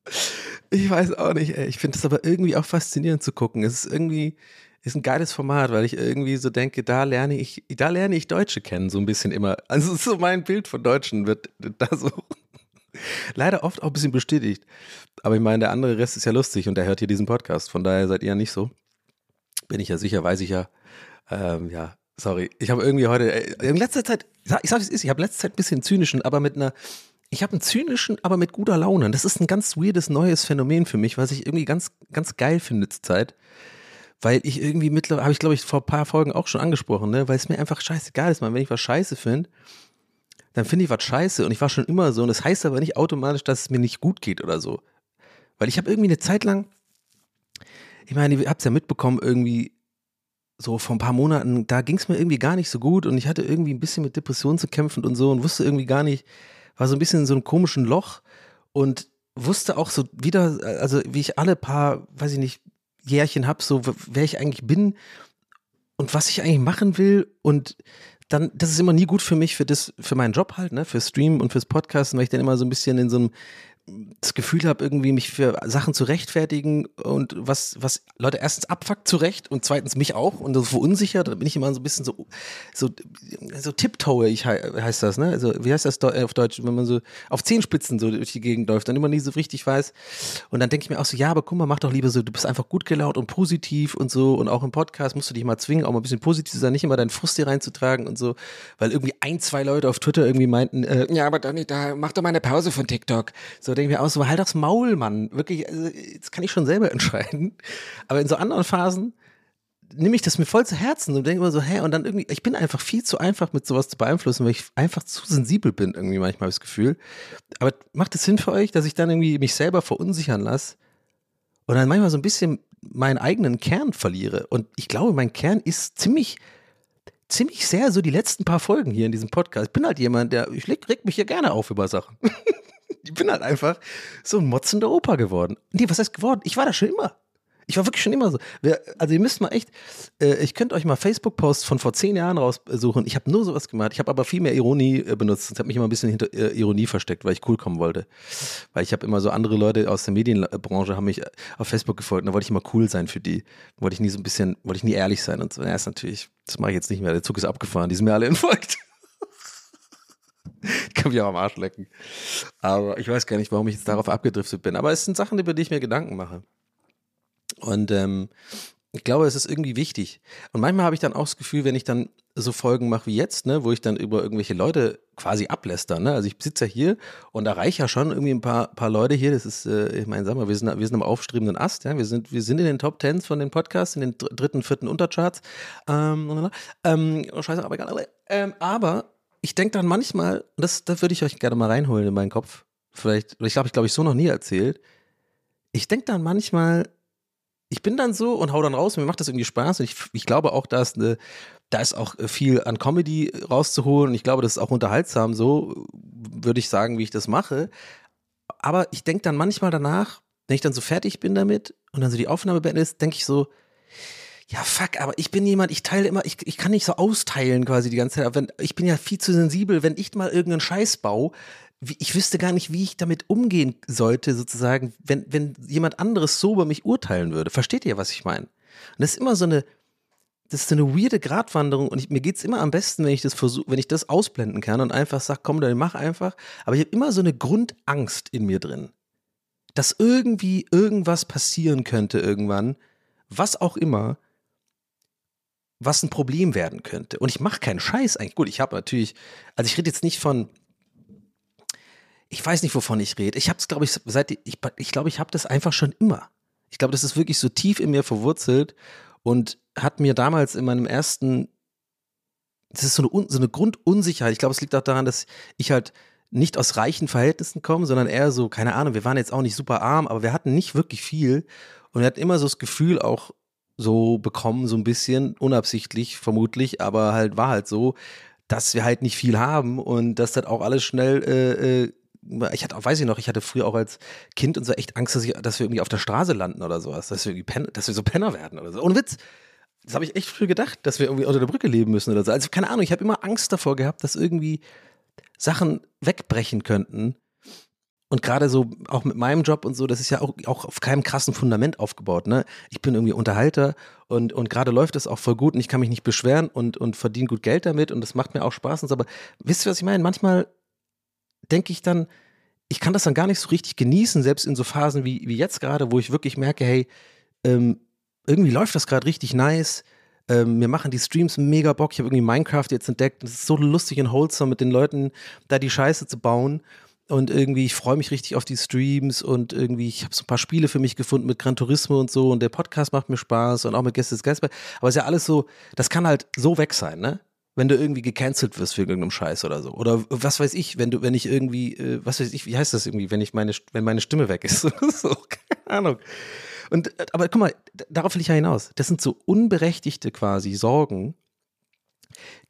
ich weiß auch nicht, ey. Ich finde das aber irgendwie auch faszinierend zu gucken. Es ist irgendwie, ist ein geiles Format, weil ich irgendwie so denke, da lerne ich, da lerne ich Deutsche kennen, so ein bisschen immer. Also so mein Bild von Deutschen wird da so leider oft auch ein bisschen bestätigt. Aber ich meine, der andere Rest ist ja lustig und der hört hier diesen Podcast. Von daher seid ihr ja nicht so. Bin ich ja sicher, weiß ich ja. Ähm, ja, sorry. Ich habe irgendwie heute, äh, in letzter Zeit, ich sag, wie es ist, ich habe letzter Zeit ein bisschen zynischen, aber mit einer, ich habe einen zynischen, aber mit guter Laune. Das ist ein ganz weirdes neues Phänomen für mich, was ich irgendwie ganz, ganz geil finde zur Zeit weil ich irgendwie mittlerweile, habe ich glaube ich vor ein paar Folgen auch schon angesprochen, ne, weil es mir einfach scheißegal ist, man, wenn ich was scheiße finde, dann finde ich was scheiße. Und ich war schon immer so. Und das heißt aber nicht automatisch, dass es mir nicht gut geht oder so. Weil ich habe irgendwie eine Zeit lang, ich meine, ihr habt es ja mitbekommen, irgendwie so vor ein paar Monaten, da ging es mir irgendwie gar nicht so gut. Und ich hatte irgendwie ein bisschen mit Depressionen zu kämpfen und so und wusste irgendwie gar nicht, war so ein bisschen in so einem komischen Loch und wusste auch so wieder, also wie ich alle paar, weiß ich nicht, Jährchen habe, so wer ich eigentlich bin und was ich eigentlich machen will und dann, das ist immer nie gut für mich, für das, für meinen Job halt, ne, für Stream und fürs Podcasten, weil ich dann immer so ein bisschen in so einem das Gefühl habe, irgendwie mich für Sachen zu rechtfertigen und was, was Leute erstens abfuckt zu Recht und zweitens mich auch und so verunsichert, da bin ich immer so ein bisschen so, so, so tiptoe, ich heißt das, ne? Also, wie heißt das auf Deutsch, wenn man so auf Zehenspitzen so durch die Gegend läuft und immer nie so richtig weiß. Und dann denke ich mir auch so, ja, aber guck mal, mach doch lieber so, du bist einfach gut gelaunt und positiv und so und auch im Podcast musst du dich mal zwingen, auch mal ein bisschen positiv zu sein, nicht immer deinen Frust hier reinzutragen und so, weil irgendwie ein, zwei Leute auf Twitter irgendwie meinten, äh, ja, aber Donny, da mach doch mal eine Pause von TikTok. So, denke ich mir aus, so halt das Maul, Mann. Wirklich, also, das kann ich schon selber entscheiden. Aber in so anderen Phasen nehme ich das mir voll zu Herzen und denke immer so, hä, und dann irgendwie, ich bin einfach viel zu einfach mit sowas zu beeinflussen, weil ich einfach zu sensibel bin, irgendwie manchmal das Gefühl. Aber macht es Sinn für euch, dass ich dann irgendwie mich selber verunsichern lasse und dann manchmal so ein bisschen meinen eigenen Kern verliere? Und ich glaube, mein Kern ist ziemlich, ziemlich sehr so die letzten paar Folgen hier in diesem Podcast. Ich bin halt jemand, der, ich reg, mich hier gerne auf über Sachen. ich bin halt einfach so ein motzender Opa geworden. Nee, was heißt geworden? Ich war das schon immer. Ich war wirklich schon immer so. Also ihr müsst mal echt, äh, ich könnte euch mal Facebook-Posts von vor zehn Jahren raussuchen. Ich habe nur sowas gemacht. Ich habe aber viel mehr Ironie äh, benutzt. Ich habe mich immer ein bisschen hinter äh, Ironie versteckt, weil ich cool kommen wollte. Weil ich habe immer so andere Leute aus der Medienbranche haben mich auf Facebook gefolgt. Und da wollte ich immer cool sein für die. Wollte ich nie so ein bisschen, wollte ich nie ehrlich sein und so. Ja, ist natürlich, das mache ich jetzt nicht mehr. Der Zug ist abgefahren. Die sind mir alle entfolgt. kann mich auch am Arsch lecken. Aber ich weiß gar nicht, warum ich jetzt darauf abgedriftet bin. Aber es sind Sachen, über die ich mir Gedanken mache. Und ähm, ich glaube, es ist irgendwie wichtig. Und manchmal habe ich dann auch das Gefühl, wenn ich dann so Folgen mache wie jetzt, ne, wo ich dann über irgendwelche Leute quasi abläster, ne? Also ich sitze ja hier und erreiche ja schon irgendwie ein paar, paar Leute hier. Das ist, äh, ich meine, sag mal, wir sind, wir sind am aufstrebenden Ast, ja. Wir sind, wir sind in den Top Tens von den Podcasts, in den dritten, vierten Untercharts. Ähm, ähm, scheiße, aber egal. Ähm, aber ich denke dann manchmal, das, das würde ich euch gerne mal reinholen in meinen Kopf. Vielleicht, ich glaube, ich glaube, ich so noch nie erzählt. Ich denke dann manchmal, ich bin dann so und hau dann raus, mir macht das irgendwie Spaß. Und ich, ich glaube auch, dass eine, da ist auch viel an Comedy rauszuholen. Und ich glaube, das ist auch unterhaltsam, so würde ich sagen, wie ich das mache. Aber ich denke dann manchmal danach, wenn ich dann so fertig bin damit und dann so die Aufnahme beendet ist, denke ich so, ja, fuck, aber ich bin jemand, ich teile immer, ich, ich kann nicht so austeilen quasi die ganze Zeit. Aber wenn, ich bin ja viel zu sensibel, wenn ich mal irgendeinen Scheiß baue, ich wüsste gar nicht, wie ich damit umgehen sollte, sozusagen, wenn, wenn jemand anderes so über mich urteilen würde. Versteht ihr, was ich meine? Und das ist immer so eine, das ist eine weirde Gratwanderung und ich, mir es immer am besten, wenn ich das versuche, wenn ich das ausblenden kann und einfach sage, komm, dann mach einfach. Aber ich habe immer so eine Grundangst in mir drin, dass irgendwie irgendwas passieren könnte irgendwann, was auch immer, was ein Problem werden könnte. Und ich mache keinen Scheiß eigentlich. Gut, ich habe natürlich, also ich rede jetzt nicht von ich weiß nicht, wovon ich rede. Ich habe es, glaube ich, seit ich, ich glaube, ich habe das einfach schon immer. Ich glaube, das ist wirklich so tief in mir verwurzelt und hat mir damals in meinem ersten, das ist so eine, so eine Grundunsicherheit. Ich glaube, es liegt auch daran, dass ich halt nicht aus reichen Verhältnissen komme, sondern eher so, keine Ahnung, wir waren jetzt auch nicht super arm, aber wir hatten nicht wirklich viel und wir hatten immer so das Gefühl auch so bekommen, so ein bisschen, unabsichtlich vermutlich, aber halt war halt so, dass wir halt nicht viel haben und dass das auch alles schnell äh, äh, ich hatte auch, weiß ich noch, ich hatte früher auch als Kind und so echt Angst, dass, ich, dass wir irgendwie auf der Straße landen oder sowas, dass wir irgendwie Pen, dass wir so Penner werden oder so. Ohne Witz. Das habe ich echt früh gedacht, dass wir irgendwie unter der Brücke leben müssen oder so. Also keine Ahnung, ich habe immer Angst davor gehabt, dass irgendwie Sachen wegbrechen könnten. Und gerade so auch mit meinem Job und so, das ist ja auch, auch auf keinem krassen Fundament aufgebaut. Ne? Ich bin irgendwie Unterhalter und, und gerade läuft es auch voll gut und ich kann mich nicht beschweren und, und verdiene gut Geld damit und das macht mir auch Spaß und so. Aber wisst ihr, was ich meine? Manchmal denke ich dann, ich kann das dann gar nicht so richtig genießen, selbst in so Phasen wie, wie jetzt gerade, wo ich wirklich merke, hey, ähm, irgendwie läuft das gerade richtig nice. Ähm, mir machen die Streams mega Bock. Ich habe irgendwie Minecraft jetzt entdeckt. Es ist so lustig und wholesome mit den Leuten, da die Scheiße zu bauen. Und irgendwie, ich freue mich richtig auf die Streams und irgendwie, ich habe so ein paar Spiele für mich gefunden mit Gran Turismo und so und der Podcast macht mir Spaß und auch mit Gäste des Geistberg. Aber es ist ja alles so, das kann halt so weg sein, ne? wenn du irgendwie gecancelt wirst wegen irgendeinem Scheiß oder so. Oder was weiß ich, wenn du, wenn ich irgendwie, äh, was weiß ich, wie heißt das irgendwie, wenn ich meine, wenn meine Stimme weg ist. so, keine Ahnung. Und, äh, aber guck mal, darauf will ich ja hinaus. Das sind so unberechtigte quasi Sorgen,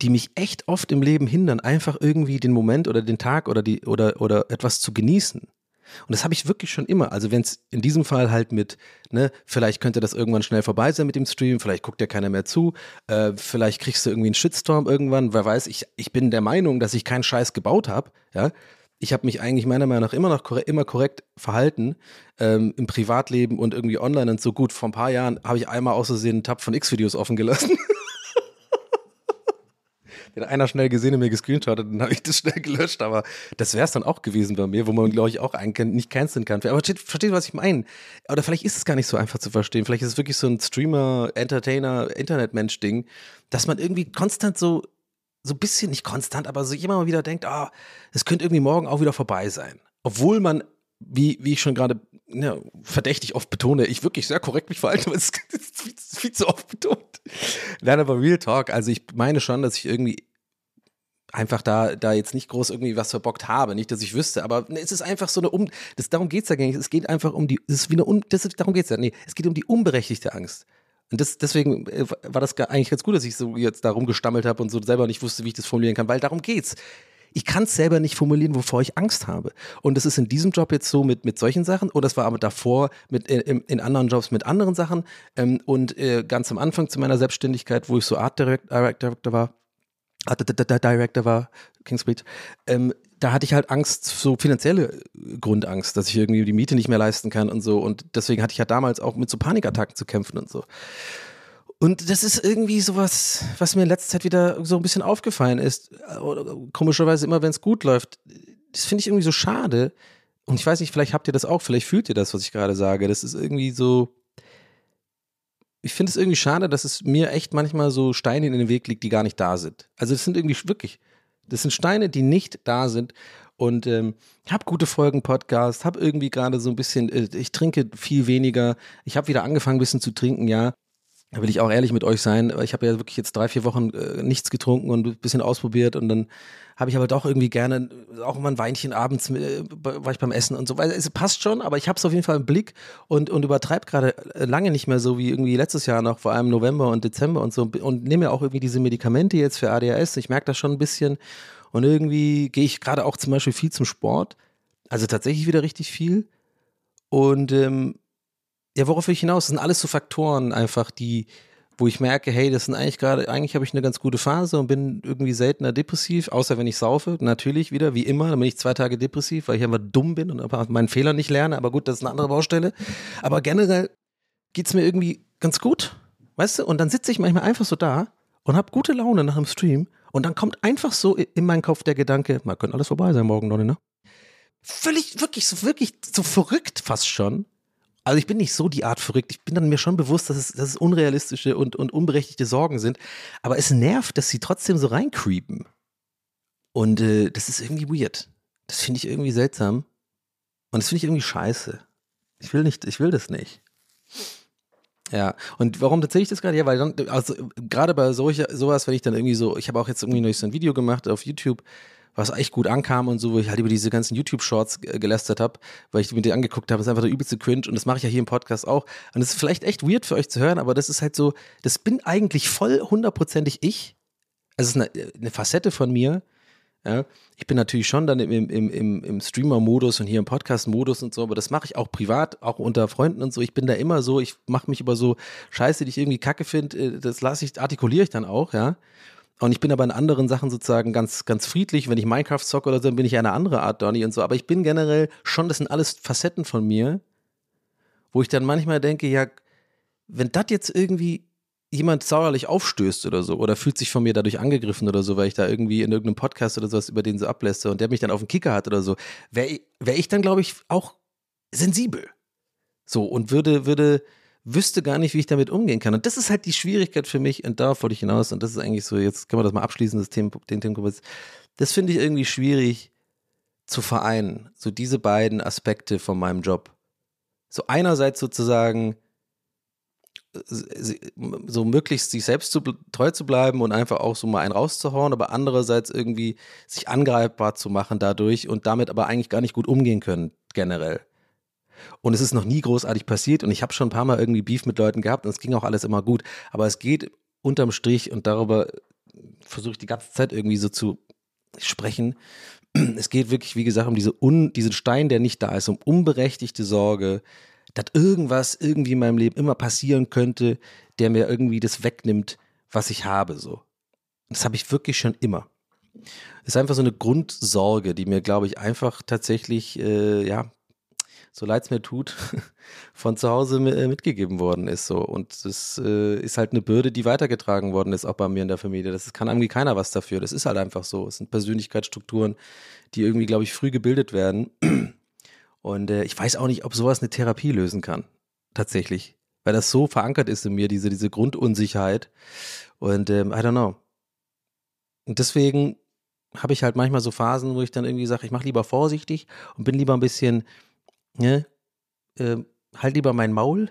die mich echt oft im Leben hindern, einfach irgendwie den Moment oder den Tag oder die, oder, oder etwas zu genießen. Und das habe ich wirklich schon immer. Also wenn es in diesem Fall halt mit, ne, vielleicht könnte das irgendwann schnell vorbei sein mit dem Stream, vielleicht guckt ja keiner mehr zu, äh, vielleicht kriegst du irgendwie einen Shitstorm irgendwann, wer weiß, ich, ich bin der Meinung, dass ich keinen Scheiß gebaut habe, ja. Ich habe mich eigentlich meiner Meinung nach immer noch korrekt, immer korrekt verhalten ähm, im Privatleben und irgendwie online und so gut. Vor ein paar Jahren habe ich einmal aus Versehen einen Tab von X-Videos offen gelassen. Den einer schnell gesehen und mir gescreenshottet, dann habe ich das schnell gelöscht, aber das wäre es dann auch gewesen bei mir, wo man, glaube ich, auch einen nicht canceln kann. Aber versteht, was ich meine? Oder vielleicht ist es gar nicht so einfach zu verstehen. Vielleicht ist es wirklich so ein Streamer, Entertainer, Internetmensch-Ding, dass man irgendwie konstant so, so ein bisschen, nicht konstant, aber so immer mal wieder denkt, ah, oh, es könnte irgendwie morgen auch wieder vorbei sein. Obwohl man wie, wie ich schon gerade ja, verdächtig oft betone, ich wirklich sehr korrekt mich verhalte, aber es ist viel, viel zu oft betont. Nein, aber Real Talk, also ich meine schon, dass ich irgendwie einfach da, da jetzt nicht groß irgendwie was verbockt habe, nicht, dass ich wüsste, aber es ist einfach so eine um, das, darum geht's ja gar nicht, es geht einfach um die, es ist wie eine, um, das, darum geht's ja, nee, es geht um die unberechtigte Angst. Und das, deswegen äh, war das eigentlich ganz gut, dass ich so jetzt da rumgestammelt habe und so selber nicht wusste, wie ich das formulieren kann, weil darum geht's ich kann es selber nicht formulieren, wovor ich Angst habe. Und das ist in diesem Job jetzt so mit, mit solchen Sachen, oder das war aber davor mit, äh, in, in anderen Jobs mit anderen Sachen. Ähm, und äh, ganz am Anfang zu meiner Selbstständigkeit, wo ich so Art Director, Director war, Art Director war, Kingsbridge, ähm, da hatte ich halt Angst, so finanzielle Grundangst, dass ich irgendwie die Miete nicht mehr leisten kann und so. Und deswegen hatte ich ja damals auch mit so Panikattacken zu kämpfen und so. Und das ist irgendwie sowas, was mir in letzter Zeit wieder so ein bisschen aufgefallen ist. Komischerweise immer, wenn es gut läuft. das finde ich irgendwie so schade. Und ich weiß nicht, vielleicht habt ihr das auch, vielleicht fühlt ihr das, was ich gerade sage. Das ist irgendwie so, ich finde es irgendwie schade, dass es mir echt manchmal so Steine in den Weg liegt, die gar nicht da sind. Also das sind irgendwie wirklich, das sind Steine, die nicht da sind. Und ähm, habe gute Folgen Podcast, habe irgendwie gerade so ein bisschen, äh, ich trinke viel weniger. Ich habe wieder angefangen, ein bisschen zu trinken, ja. Da will ich auch ehrlich mit euch sein. Ich habe ja wirklich jetzt drei, vier Wochen äh, nichts getrunken und ein bisschen ausprobiert und dann habe ich aber doch irgendwie gerne auch mal ein Weinchen abends äh, war ich beim Essen und so. Weil es passt schon, aber ich habe es auf jeden Fall im Blick und, und übertreibe gerade äh, lange nicht mehr so wie irgendwie letztes Jahr noch, vor allem November und Dezember und so und nehme ja auch irgendwie diese Medikamente jetzt für ADHS. Ich merke das schon ein bisschen und irgendwie gehe ich gerade auch zum Beispiel viel zum Sport. Also tatsächlich wieder richtig viel. Und ähm, ja, worauf will ich hinaus? Das sind alles so Faktoren einfach, die, wo ich merke, hey, das sind eigentlich gerade, eigentlich habe ich eine ganz gute Phase und bin irgendwie seltener depressiv, außer wenn ich saufe. Natürlich wieder, wie immer, dann bin ich zwei Tage depressiv, weil ich einfach dumm bin und meinen Fehler nicht lerne. Aber gut, das ist eine andere Baustelle. Aber generell geht es mir irgendwie ganz gut, weißt du? Und dann sitze ich manchmal einfach so da und habe gute Laune nach dem Stream und dann kommt einfach so in meinen Kopf der Gedanke, man könnte alles vorbei sein morgen, Donny, ne? Völlig, wirklich, so wirklich so verrückt fast schon. Also ich bin nicht so die Art verrückt. Ich bin dann mir schon bewusst, dass es, dass es unrealistische und, und unberechtigte Sorgen sind. Aber es nervt, dass sie trotzdem so reincreepen. Und äh, das ist irgendwie weird. Das finde ich irgendwie seltsam. Und das finde ich irgendwie scheiße. Ich will nicht, ich will das nicht. Ja, und warum erzähle ich das gerade? Ja, weil dann, also gerade bei solcher, sowas, wenn ich dann irgendwie so, ich habe auch jetzt irgendwie noch so ein Video gemacht auf YouTube, was echt gut ankam und so, wo ich halt über diese ganzen YouTube-Shorts gelästert habe, weil ich mir die angeguckt habe, ist einfach der übelste Cringe und das mache ich ja hier im Podcast auch. Und das ist vielleicht echt weird für euch zu hören, aber das ist halt so, das bin eigentlich voll hundertprozentig ich. Also es ist eine, eine Facette von mir. Ja. Ich bin natürlich schon dann im, im, im, im Streamer-Modus und hier im Podcast-Modus und so, aber das mache ich auch privat, auch unter Freunden und so. Ich bin da immer so, ich mache mich über so Scheiße, die ich irgendwie kacke finde, äh, das lasse ich, artikuliere ich dann auch, ja. Und ich bin aber in anderen Sachen sozusagen ganz, ganz friedlich. Wenn ich Minecraft zocke oder so, dann bin ich eine andere Art Donny und so. Aber ich bin generell schon, das sind alles Facetten von mir, wo ich dann manchmal denke, ja, wenn das jetzt irgendwie jemand sauerlich aufstößt oder so oder fühlt sich von mir dadurch angegriffen oder so, weil ich da irgendwie in irgendeinem Podcast oder sowas über den so ablässe und der mich dann auf den Kicker hat oder so, wäre wär ich dann, glaube ich, auch sensibel. So und würde, würde, wüsste gar nicht, wie ich damit umgehen kann. Und das ist halt die Schwierigkeit für mich und darauf wollte ich hinaus. Und das ist eigentlich so, jetzt können wir das mal abschließen, das Thema, den Themenkomplex. Das finde ich irgendwie schwierig zu vereinen. So diese beiden Aspekte von meinem Job. So einerseits sozusagen so möglichst sich selbst zu, treu zu bleiben und einfach auch so mal einen rauszuhauen, aber andererseits irgendwie sich angreifbar zu machen dadurch und damit aber eigentlich gar nicht gut umgehen können, generell. Und es ist noch nie großartig passiert und ich habe schon ein paar Mal irgendwie Beef mit Leuten gehabt und es ging auch alles immer gut. Aber es geht unterm Strich und darüber versuche ich die ganze Zeit irgendwie so zu sprechen. Es geht wirklich, wie gesagt, um diese Un, diesen Stein, der nicht da ist, um unberechtigte Sorge, dass irgendwas irgendwie in meinem Leben immer passieren könnte, der mir irgendwie das wegnimmt, was ich habe. So. Das habe ich wirklich schon immer. Es ist einfach so eine Grundsorge, die mir, glaube ich, einfach tatsächlich, äh, ja, so leid es mir tut, von zu Hause äh, mitgegeben worden ist. So. Und das äh, ist halt eine Bürde, die weitergetragen worden ist, auch bei mir in der Familie. Das kann irgendwie keiner was dafür. Das ist halt einfach so. Es sind Persönlichkeitsstrukturen, die irgendwie, glaube ich, früh gebildet werden. Und äh, ich weiß auch nicht, ob sowas eine Therapie lösen kann. Tatsächlich. Weil das so verankert ist in mir, diese, diese Grundunsicherheit. Und ähm, I don't know. Und deswegen habe ich halt manchmal so Phasen, wo ich dann irgendwie sage, ich mache lieber vorsichtig und bin lieber ein bisschen ne, äh, halt lieber mein Maul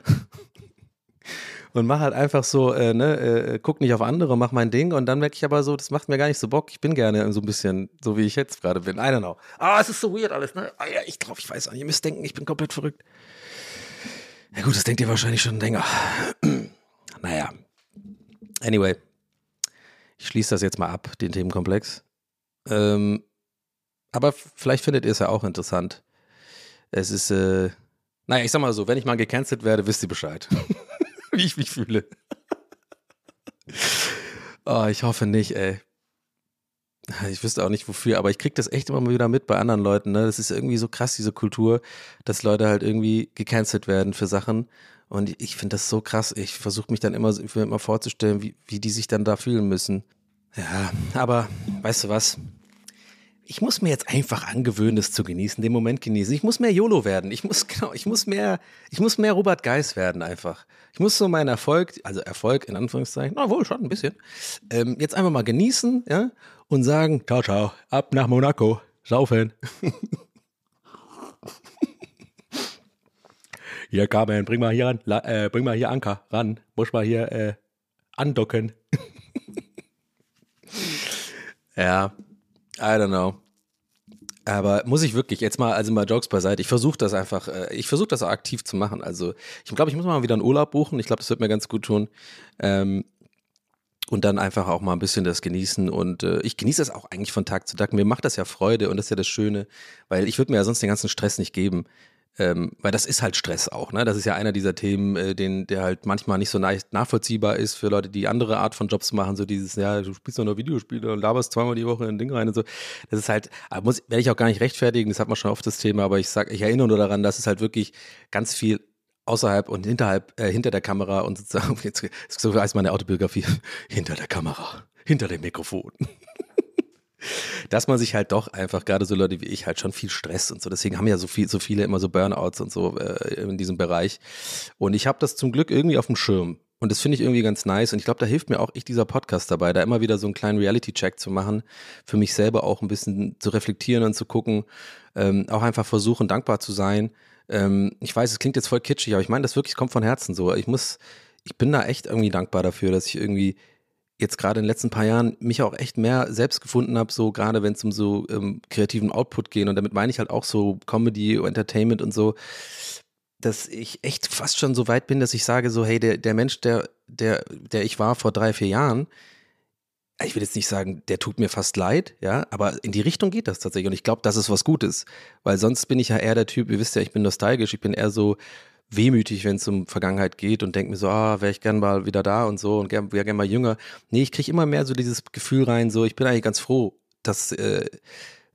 und mach halt einfach so, äh, ne, äh, guck nicht auf andere, mach mein Ding und dann merke ich aber so, das macht mir gar nicht so Bock. Ich bin gerne so ein bisschen so, wie ich jetzt gerade bin. I don't know. Ah, es ist so weird alles, ne? Ah, ja, ich glaube, ich weiß auch nicht. Ihr müsst denken, ich bin komplett verrückt. Ja gut, das denkt ihr wahrscheinlich schon länger. naja. Anyway. Ich schließe das jetzt mal ab, den Themenkomplex. Ähm, aber vielleicht findet ihr es ja auch interessant es ist, äh, naja, ich sag mal so, wenn ich mal gecancelt werde, wisst ihr Bescheid, wie ich mich fühle. oh, ich hoffe nicht, ey. Ich wüsste auch nicht wofür, aber ich krieg das echt immer mal wieder mit bei anderen Leuten. Ne? Das ist irgendwie so krass, diese Kultur, dass Leute halt irgendwie gecancelt werden für Sachen. Und ich finde das so krass. Ich versuche mich dann immer, immer vorzustellen, wie, wie die sich dann da fühlen müssen. Ja, aber weißt du was? Ich muss mir jetzt einfach angewöhnen, es zu genießen, den Moment genießen. Ich muss mehr YOLO werden. Ich muss, genau, ich muss mehr, ich muss mehr Robert Geis werden einfach. Ich muss so meinen Erfolg, also Erfolg in Anführungszeichen, na wohl schon ein bisschen, ähm, jetzt einfach mal genießen, ja, und sagen, ciao, ciao, ab nach Monaco, saufen. hier, Carmen, bring mal hier ran, la, äh, bring mal hier Anker ran, muss mal hier äh, andocken. ja, I don't know. Aber muss ich wirklich jetzt mal, also mal Jokes beiseite. Ich versuche das einfach, äh, ich versuche das auch aktiv zu machen. Also ich glaube, ich muss mal wieder einen Urlaub buchen. Ich glaube, das wird mir ganz gut tun. Ähm, und dann einfach auch mal ein bisschen das genießen. Und äh, ich genieße das auch eigentlich von Tag zu Tag. Mir macht das ja Freude und das ist ja das Schöne, weil ich würde mir ja sonst den ganzen Stress nicht geben. Ähm, weil das ist halt Stress auch, ne? Das ist ja einer dieser Themen, äh, den, der halt manchmal nicht so nachvollziehbar ist für Leute, die andere Art von Jobs machen, so dieses, ja, du spielst doch nur Videospiele und laberst zweimal die Woche in ein Ding rein und so. Das ist halt, ah, muss, werde ich auch gar nicht rechtfertigen, das hat man schon oft das Thema, aber ich sag, ich erinnere nur daran, dass es halt wirklich ganz viel außerhalb und hinterhalb, äh, hinter der Kamera und sozusagen, jetzt, so heißt meine Autobiografie, hinter der Kamera, hinter dem Mikrofon dass man sich halt doch einfach, gerade so Leute wie ich, halt schon viel Stress und so. Deswegen haben ja so viel, so viele immer so Burnouts und so äh, in diesem Bereich. Und ich habe das zum Glück irgendwie auf dem Schirm. Und das finde ich irgendwie ganz nice. Und ich glaube, da hilft mir auch echt dieser Podcast dabei, da immer wieder so einen kleinen Reality-Check zu machen, für mich selber auch ein bisschen zu reflektieren und zu gucken, ähm, auch einfach versuchen, dankbar zu sein. Ähm, ich weiß, es klingt jetzt voll kitschig, aber ich meine das wirklich, kommt von Herzen so. Ich muss, ich bin da echt irgendwie dankbar dafür, dass ich irgendwie jetzt gerade in den letzten paar Jahren mich auch echt mehr selbst gefunden habe, so gerade wenn es um so ähm, kreativen Output geht und damit meine ich halt auch so Comedy, Entertainment und so, dass ich echt fast schon so weit bin, dass ich sage so, hey, der, der Mensch, der, der, der ich war vor drei, vier Jahren, ich will jetzt nicht sagen, der tut mir fast leid, ja, aber in die Richtung geht das tatsächlich. Und ich glaube, das ist was Gutes, weil sonst bin ich ja eher der Typ, ihr wisst ja, ich bin nostalgisch, ich bin eher so, wehmütig, wenn es um Vergangenheit geht und denke mir so, ah, wäre ich gern mal wieder da und so und gern, wäre gern mal jünger. Nee, ich kriege immer mehr so dieses Gefühl rein, so ich bin eigentlich ganz froh, dass äh,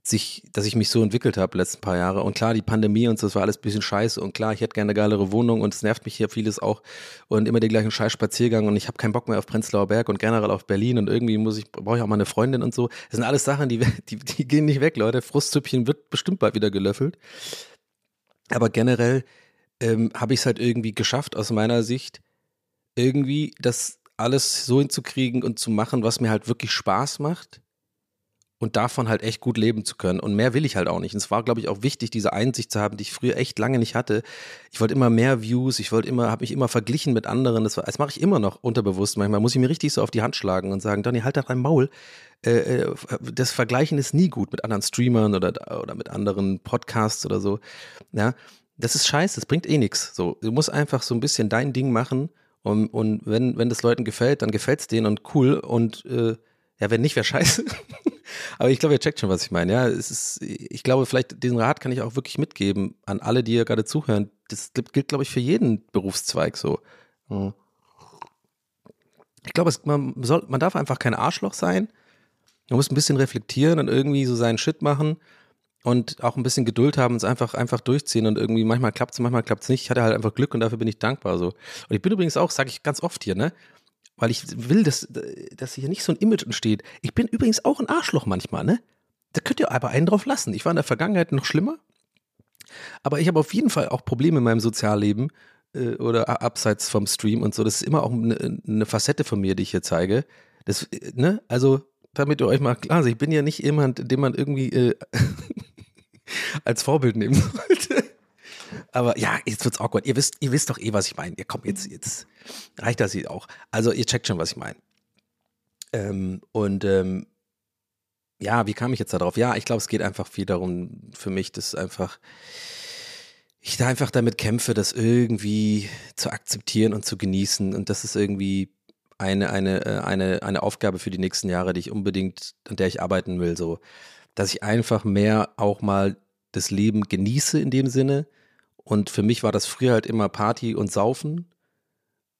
sich, dass ich mich so entwickelt habe letzten paar Jahre. Und klar, die Pandemie und so, das war alles ein bisschen scheiße. Und klar, ich hätte gerne eine geilere Wohnung und es nervt mich hier vieles auch. Und immer den gleichen scheiß Spaziergang und ich habe keinen Bock mehr auf Prenzlauer Berg und generell auf Berlin und irgendwie muss ich, brauche ich auch mal eine Freundin und so. Das sind alles Sachen, die, die, die gehen nicht weg, Leute. Frustzüppchen wird bestimmt bald wieder gelöffelt. Aber generell ähm, habe ich es halt irgendwie geschafft, aus meiner Sicht, irgendwie das alles so hinzukriegen und zu machen, was mir halt wirklich Spaß macht und davon halt echt gut leben zu können. Und mehr will ich halt auch nicht. Und es war, glaube ich, auch wichtig, diese Einsicht zu haben, die ich früher echt lange nicht hatte. Ich wollte immer mehr Views, ich wollte immer, habe mich immer verglichen mit anderen. Das, das mache ich immer noch unterbewusst. Manchmal muss ich mir richtig so auf die Hand schlagen und sagen, Donny, halt doch dein Maul. Äh, äh, das Vergleichen ist nie gut mit anderen Streamern oder, oder mit anderen Podcasts oder so. Ja, das ist scheiße, das bringt eh nichts. So, du musst einfach so ein bisschen dein Ding machen und, und wenn, wenn das Leuten gefällt, dann gefällt es denen und cool und äh, ja, wenn nicht, wäre scheiße. Aber ich glaube, ihr checkt schon, was ich meine. Ja, es ist, ich glaube, vielleicht diesen Rat kann ich auch wirklich mitgeben an alle, die hier gerade zuhören. Das gilt, glaube ich, für jeden Berufszweig so. Hm. Ich glaube, man, soll, man darf einfach kein Arschloch sein. Man muss ein bisschen reflektieren und irgendwie so seinen Shit machen und auch ein bisschen Geduld haben und es einfach, einfach durchziehen und irgendwie manchmal klappt es, manchmal klappt es nicht. Ich hatte halt einfach Glück und dafür bin ich dankbar so. Und ich bin übrigens auch, sage ich ganz oft hier, ne? Weil ich will, dass, dass hier nicht so ein Image entsteht. Ich bin übrigens auch ein Arschloch manchmal, ne? Da könnt ihr aber einen drauf lassen. Ich war in der Vergangenheit noch schlimmer. Aber ich habe auf jeden Fall auch Probleme in meinem Sozialleben äh, oder abseits vom Stream und so. Das ist immer auch eine, eine Facette von mir, die ich hier zeige. Das, äh, ne? Also, damit ihr euch mal klar seid, ich bin ja nicht jemand, den man irgendwie äh, als Vorbild nehmen sollte. Aber ja, jetzt wird's awkward. Ihr wisst, ihr wisst doch eh, was ich meine. Ihr kommt jetzt, jetzt reicht das hier auch. Also ihr checkt schon, was ich meine. Ähm, und ähm, ja, wie kam ich jetzt darauf? Ja, ich glaube, es geht einfach viel darum für mich, dass einfach ich da einfach damit kämpfe, das irgendwie zu akzeptieren und zu genießen. Und das ist irgendwie eine, eine, äh, eine, eine Aufgabe für die nächsten Jahre, die ich unbedingt, an der ich arbeiten will. So dass ich einfach mehr auch mal das Leben genieße in dem Sinne. Und für mich war das früher halt immer Party und Saufen.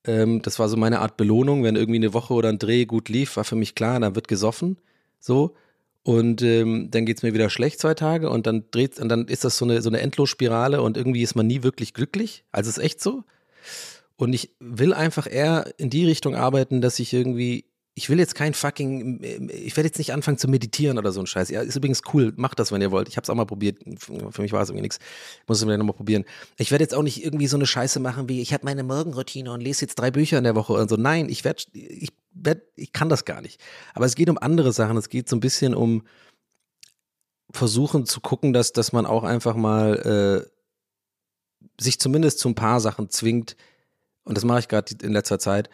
Ähm, das war so meine Art Belohnung, wenn irgendwie eine Woche oder ein Dreh gut lief, war für mich klar, dann wird gesoffen. So. Und ähm, dann geht es mir wieder schlecht zwei Tage und dann dreht und dann ist das so eine, so eine Endlosspirale und irgendwie ist man nie wirklich glücklich. Also ist echt so. Und ich will einfach eher in die Richtung arbeiten, dass ich irgendwie ich will jetzt kein fucking, ich werde jetzt nicht anfangen zu meditieren oder so ein Scheiß. Ja, ist übrigens cool, macht das, wenn ihr wollt. Ich habe es auch mal probiert. Für mich war es irgendwie nichts. Ich muss es mir nochmal probieren. Ich werde jetzt auch nicht irgendwie so eine Scheiße machen wie, ich habe meine Morgenroutine und lese jetzt drei Bücher in der Woche und so. Nein, ich werde, ich werd, ich kann das gar nicht. Aber es geht um andere Sachen. Es geht so ein bisschen um versuchen zu gucken, dass, dass man auch einfach mal äh, sich zumindest zu ein paar Sachen zwingt. Und das mache ich gerade in letzter Zeit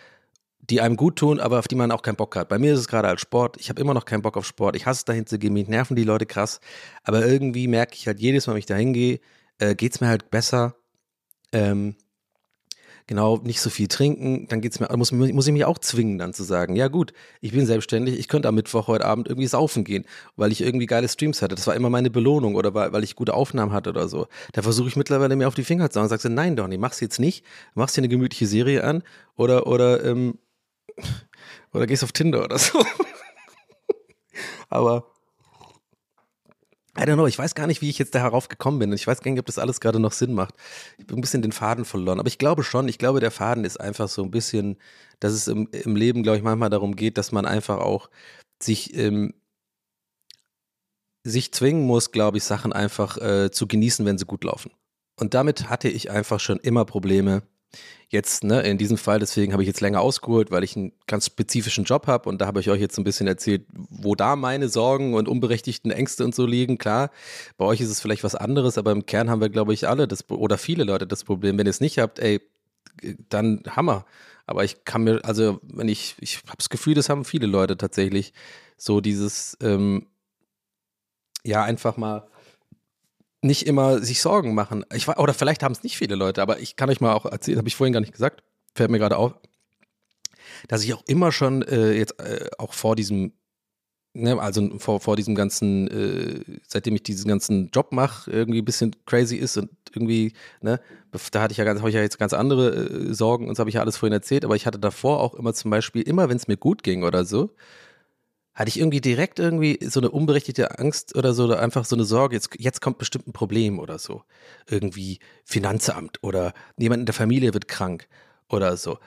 die einem gut tun, aber auf die man auch keinen Bock hat. Bei mir ist es gerade als Sport. Ich habe immer noch keinen Bock auf Sport. Ich hasse es dahin zu gehen. Mich nerven die Leute krass. Aber irgendwie merke ich halt jedes Mal, wenn ich dahin gehe, äh, geht es mir halt besser. Ähm, genau, nicht so viel trinken. Dann geht's mir, muss, muss ich mich auch zwingen, dann zu sagen, ja gut, ich bin selbstständig. Ich könnte am Mittwoch heute Abend irgendwie saufen gehen, weil ich irgendwie geile Streams hatte. Das war immer meine Belohnung oder weil, weil ich gute Aufnahmen hatte oder so. Da versuche ich mittlerweile mir auf die Finger zu sagen. Sagst du, nein, Donny, mach's jetzt nicht. Machst dir eine gemütliche Serie an oder, oder, ähm, oder gehst auf Tinder oder so. Aber I don't know, ich weiß gar nicht, wie ich jetzt da herauf gekommen bin. Ich weiß gar nicht, ob das alles gerade noch Sinn macht. Ich bin ein bisschen den Faden verloren. Aber ich glaube schon, ich glaube, der Faden ist einfach so ein bisschen, dass es im, im Leben, glaube ich, manchmal darum geht, dass man einfach auch sich, ähm, sich zwingen muss, glaube ich, Sachen einfach äh, zu genießen, wenn sie gut laufen. Und damit hatte ich einfach schon immer Probleme, jetzt, ne, in diesem Fall, deswegen habe ich jetzt länger ausgeholt, weil ich einen ganz spezifischen Job habe und da habe ich euch jetzt ein bisschen erzählt, wo da meine Sorgen und unberechtigten Ängste und so liegen. Klar, bei euch ist es vielleicht was anderes, aber im Kern haben wir, glaube ich, alle das oder viele Leute das Problem. Wenn ihr es nicht habt, ey, dann Hammer. Aber ich kann mir, also wenn ich, ich habe das Gefühl, das haben viele Leute tatsächlich, so dieses, ähm, ja, einfach mal nicht immer sich Sorgen machen. Ich, oder vielleicht haben es nicht viele Leute, aber ich kann euch mal auch erzählen, habe ich vorhin gar nicht gesagt, fällt mir gerade auf, dass ich auch immer schon äh, jetzt äh, auch vor diesem, ne, also vor, vor diesem ganzen, äh, seitdem ich diesen ganzen Job mache, irgendwie ein bisschen crazy ist und irgendwie, ne, da hatte ich ja ganz, habe ich ja jetzt ganz andere äh, Sorgen und das habe ich ja alles vorhin erzählt, aber ich hatte davor auch immer zum Beispiel, immer wenn es mir gut ging oder so, hatte ich irgendwie direkt irgendwie so eine unberechtigte Angst oder so, oder einfach so eine Sorge, jetzt, jetzt kommt bestimmt ein Problem oder so. Irgendwie Finanzamt oder jemand in der Familie wird krank oder so.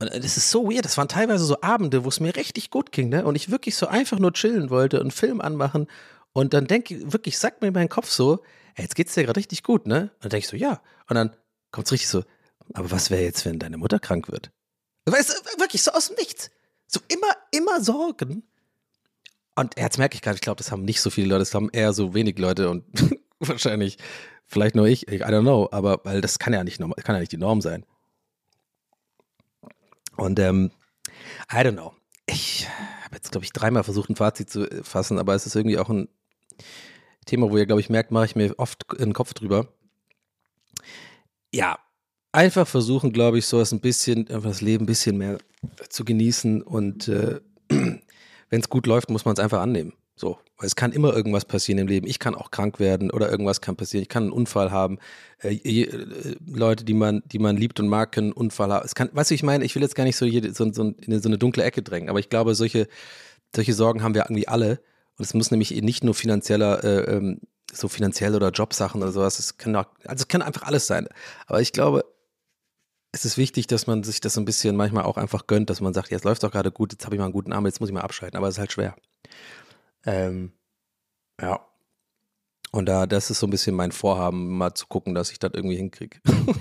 Und das ist so weird. Das waren teilweise so Abende, wo es mir richtig gut ging, ne? Und ich wirklich so einfach nur chillen wollte und Film anmachen. Und dann denke ich, wirklich, sagt mir mein Kopf so, ey, jetzt geht's dir gerade richtig gut, ne? Und dann denke ich so, ja. Und dann kommt's richtig so, aber was wäre jetzt, wenn deine Mutter krank wird? Weißt du, wirklich so aus dem Nichts. So immer, immer Sorgen und jetzt merke ich gerade, ich glaube, das haben nicht so viele Leute, das haben eher so wenig Leute und wahrscheinlich vielleicht nur ich, I don't know, aber weil das kann ja nicht, kann ja nicht die Norm sein. Und ähm, I don't know. Ich habe jetzt, glaube ich, dreimal versucht, ein Fazit zu fassen, aber es ist irgendwie auch ein Thema, wo ihr, glaube ich, merkt, mache ich mir oft den Kopf drüber. Ja, einfach versuchen, glaube ich, so ein bisschen, einfach das Leben ein bisschen mehr zu genießen und äh, wenn es gut läuft, muss man es einfach annehmen. So, weil es kann immer irgendwas passieren im Leben. Ich kann auch krank werden oder irgendwas kann passieren. Ich kann einen Unfall haben. Äh, äh, Leute, die man, die man liebt und mag, können einen Unfall haben. Es kann, weißt du, ich meine, ich will jetzt gar nicht so, jede, so, so in so eine dunkle Ecke drängen, aber ich glaube, solche, solche Sorgen haben wir irgendwie alle. Und es muss nämlich nicht nur finanzieller, äh, ähm, so finanziell oder Jobsachen oder sowas. Es kann auch, also es kann einfach alles sein. Aber ich glaube, es ist wichtig, dass man sich das ein bisschen manchmal auch einfach gönnt, dass man sagt, jetzt läuft doch gerade gut, jetzt habe ich mal einen guten Arm, jetzt muss ich mal abschalten, aber es ist halt schwer. Ähm, ja. Und da, das ist so ein bisschen mein Vorhaben, mal zu gucken, dass ich das irgendwie hinkriege.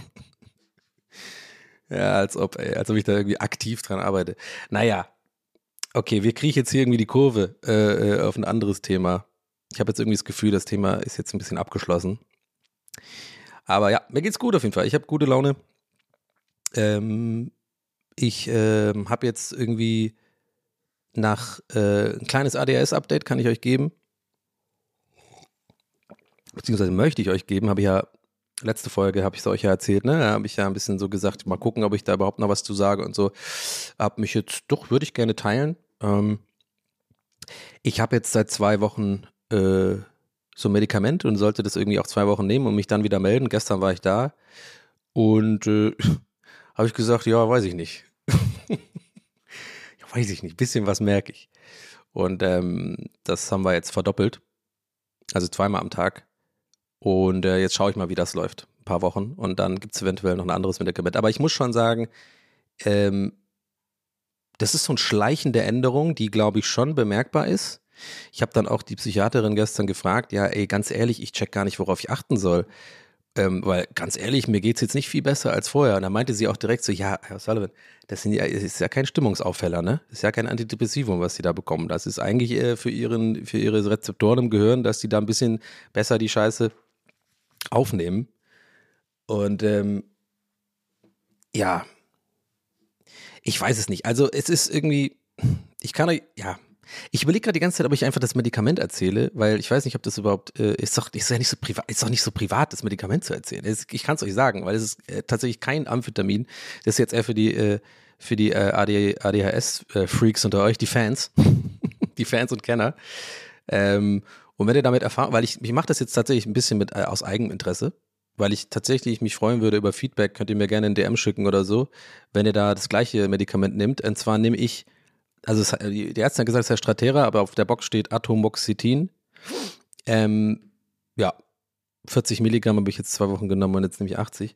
ja, als ob, ey, als ob ich da irgendwie aktiv dran arbeite. Naja, okay, wir kriegen jetzt hier irgendwie die Kurve äh, äh, auf ein anderes Thema. Ich habe jetzt irgendwie das Gefühl, das Thema ist jetzt ein bisschen abgeschlossen. Aber ja, mir geht's gut auf jeden Fall. Ich habe gute Laune. Ähm, ich ähm, habe jetzt irgendwie nach äh, ein kleines ADHS-Update kann ich euch geben. Beziehungsweise möchte ich euch geben, habe ich ja letzte Folge habe ich es euch ja erzählt, ne? Da habe ich ja ein bisschen so gesagt, mal gucken, ob ich da überhaupt noch was zu sage und so. Hab mich jetzt, doch, würde ich gerne teilen. Ähm, ich habe jetzt seit zwei Wochen äh, so ein Medikament und sollte das irgendwie auch zwei Wochen nehmen und mich dann wieder melden. Gestern war ich da und äh, habe ich gesagt, ja, weiß ich nicht. ja, weiß ich nicht, bisschen was merke ich. Und ähm, das haben wir jetzt verdoppelt. Also zweimal am Tag. Und äh, jetzt schaue ich mal, wie das läuft. Ein paar Wochen. Und dann gibt es eventuell noch ein anderes Medikament. Aber ich muss schon sagen, ähm, das ist so eine schleichende Änderung, die, glaube ich, schon bemerkbar ist. Ich habe dann auch die Psychiaterin gestern gefragt, ja, ey, ganz ehrlich, ich check gar nicht, worauf ich achten soll. Ähm, weil ganz ehrlich, mir geht's jetzt nicht viel besser als vorher. Und da meinte sie auch direkt so, ja, Herr Sullivan, das, sind das ist ja kein Stimmungsaufheller, ne? Das ist ja kein Antidepressivum, was Sie da bekommen. Das ist eigentlich äh, für, ihren, für Ihre Rezeptoren im Gehirn, dass die da ein bisschen besser die Scheiße aufnehmen. Und ähm, ja, ich weiß es nicht. Also es ist irgendwie, ich kann euch, ja, ich überlege gerade die ganze Zeit, ob ich einfach das Medikament erzähle, weil ich weiß nicht, ob das überhaupt äh, ist doch ist ja nicht so privat, ist doch nicht so privat, das Medikament zu erzählen. Ist, ich kann es euch sagen, weil es ist äh, tatsächlich kein Amphetamin. Das ist jetzt eher für die äh, für die äh, ADHS-Freaks äh, unter euch, die Fans, die Fans und Kenner. Ähm, und wenn ihr damit erfahren, weil ich, ich mache das jetzt tatsächlich ein bisschen mit äh, aus Eigeninteresse, weil ich tatsächlich mich freuen würde über Feedback, könnt ihr mir gerne ein DM schicken oder so, wenn ihr da das gleiche Medikament nimmt. Und zwar nehme ich also es, die Ärzte haben gesagt, es heißt Stratera, aber auf der Box steht Atomoxetin. Ähm, ja, 40 Milligramm habe ich jetzt zwei Wochen genommen und jetzt nehme ich 80.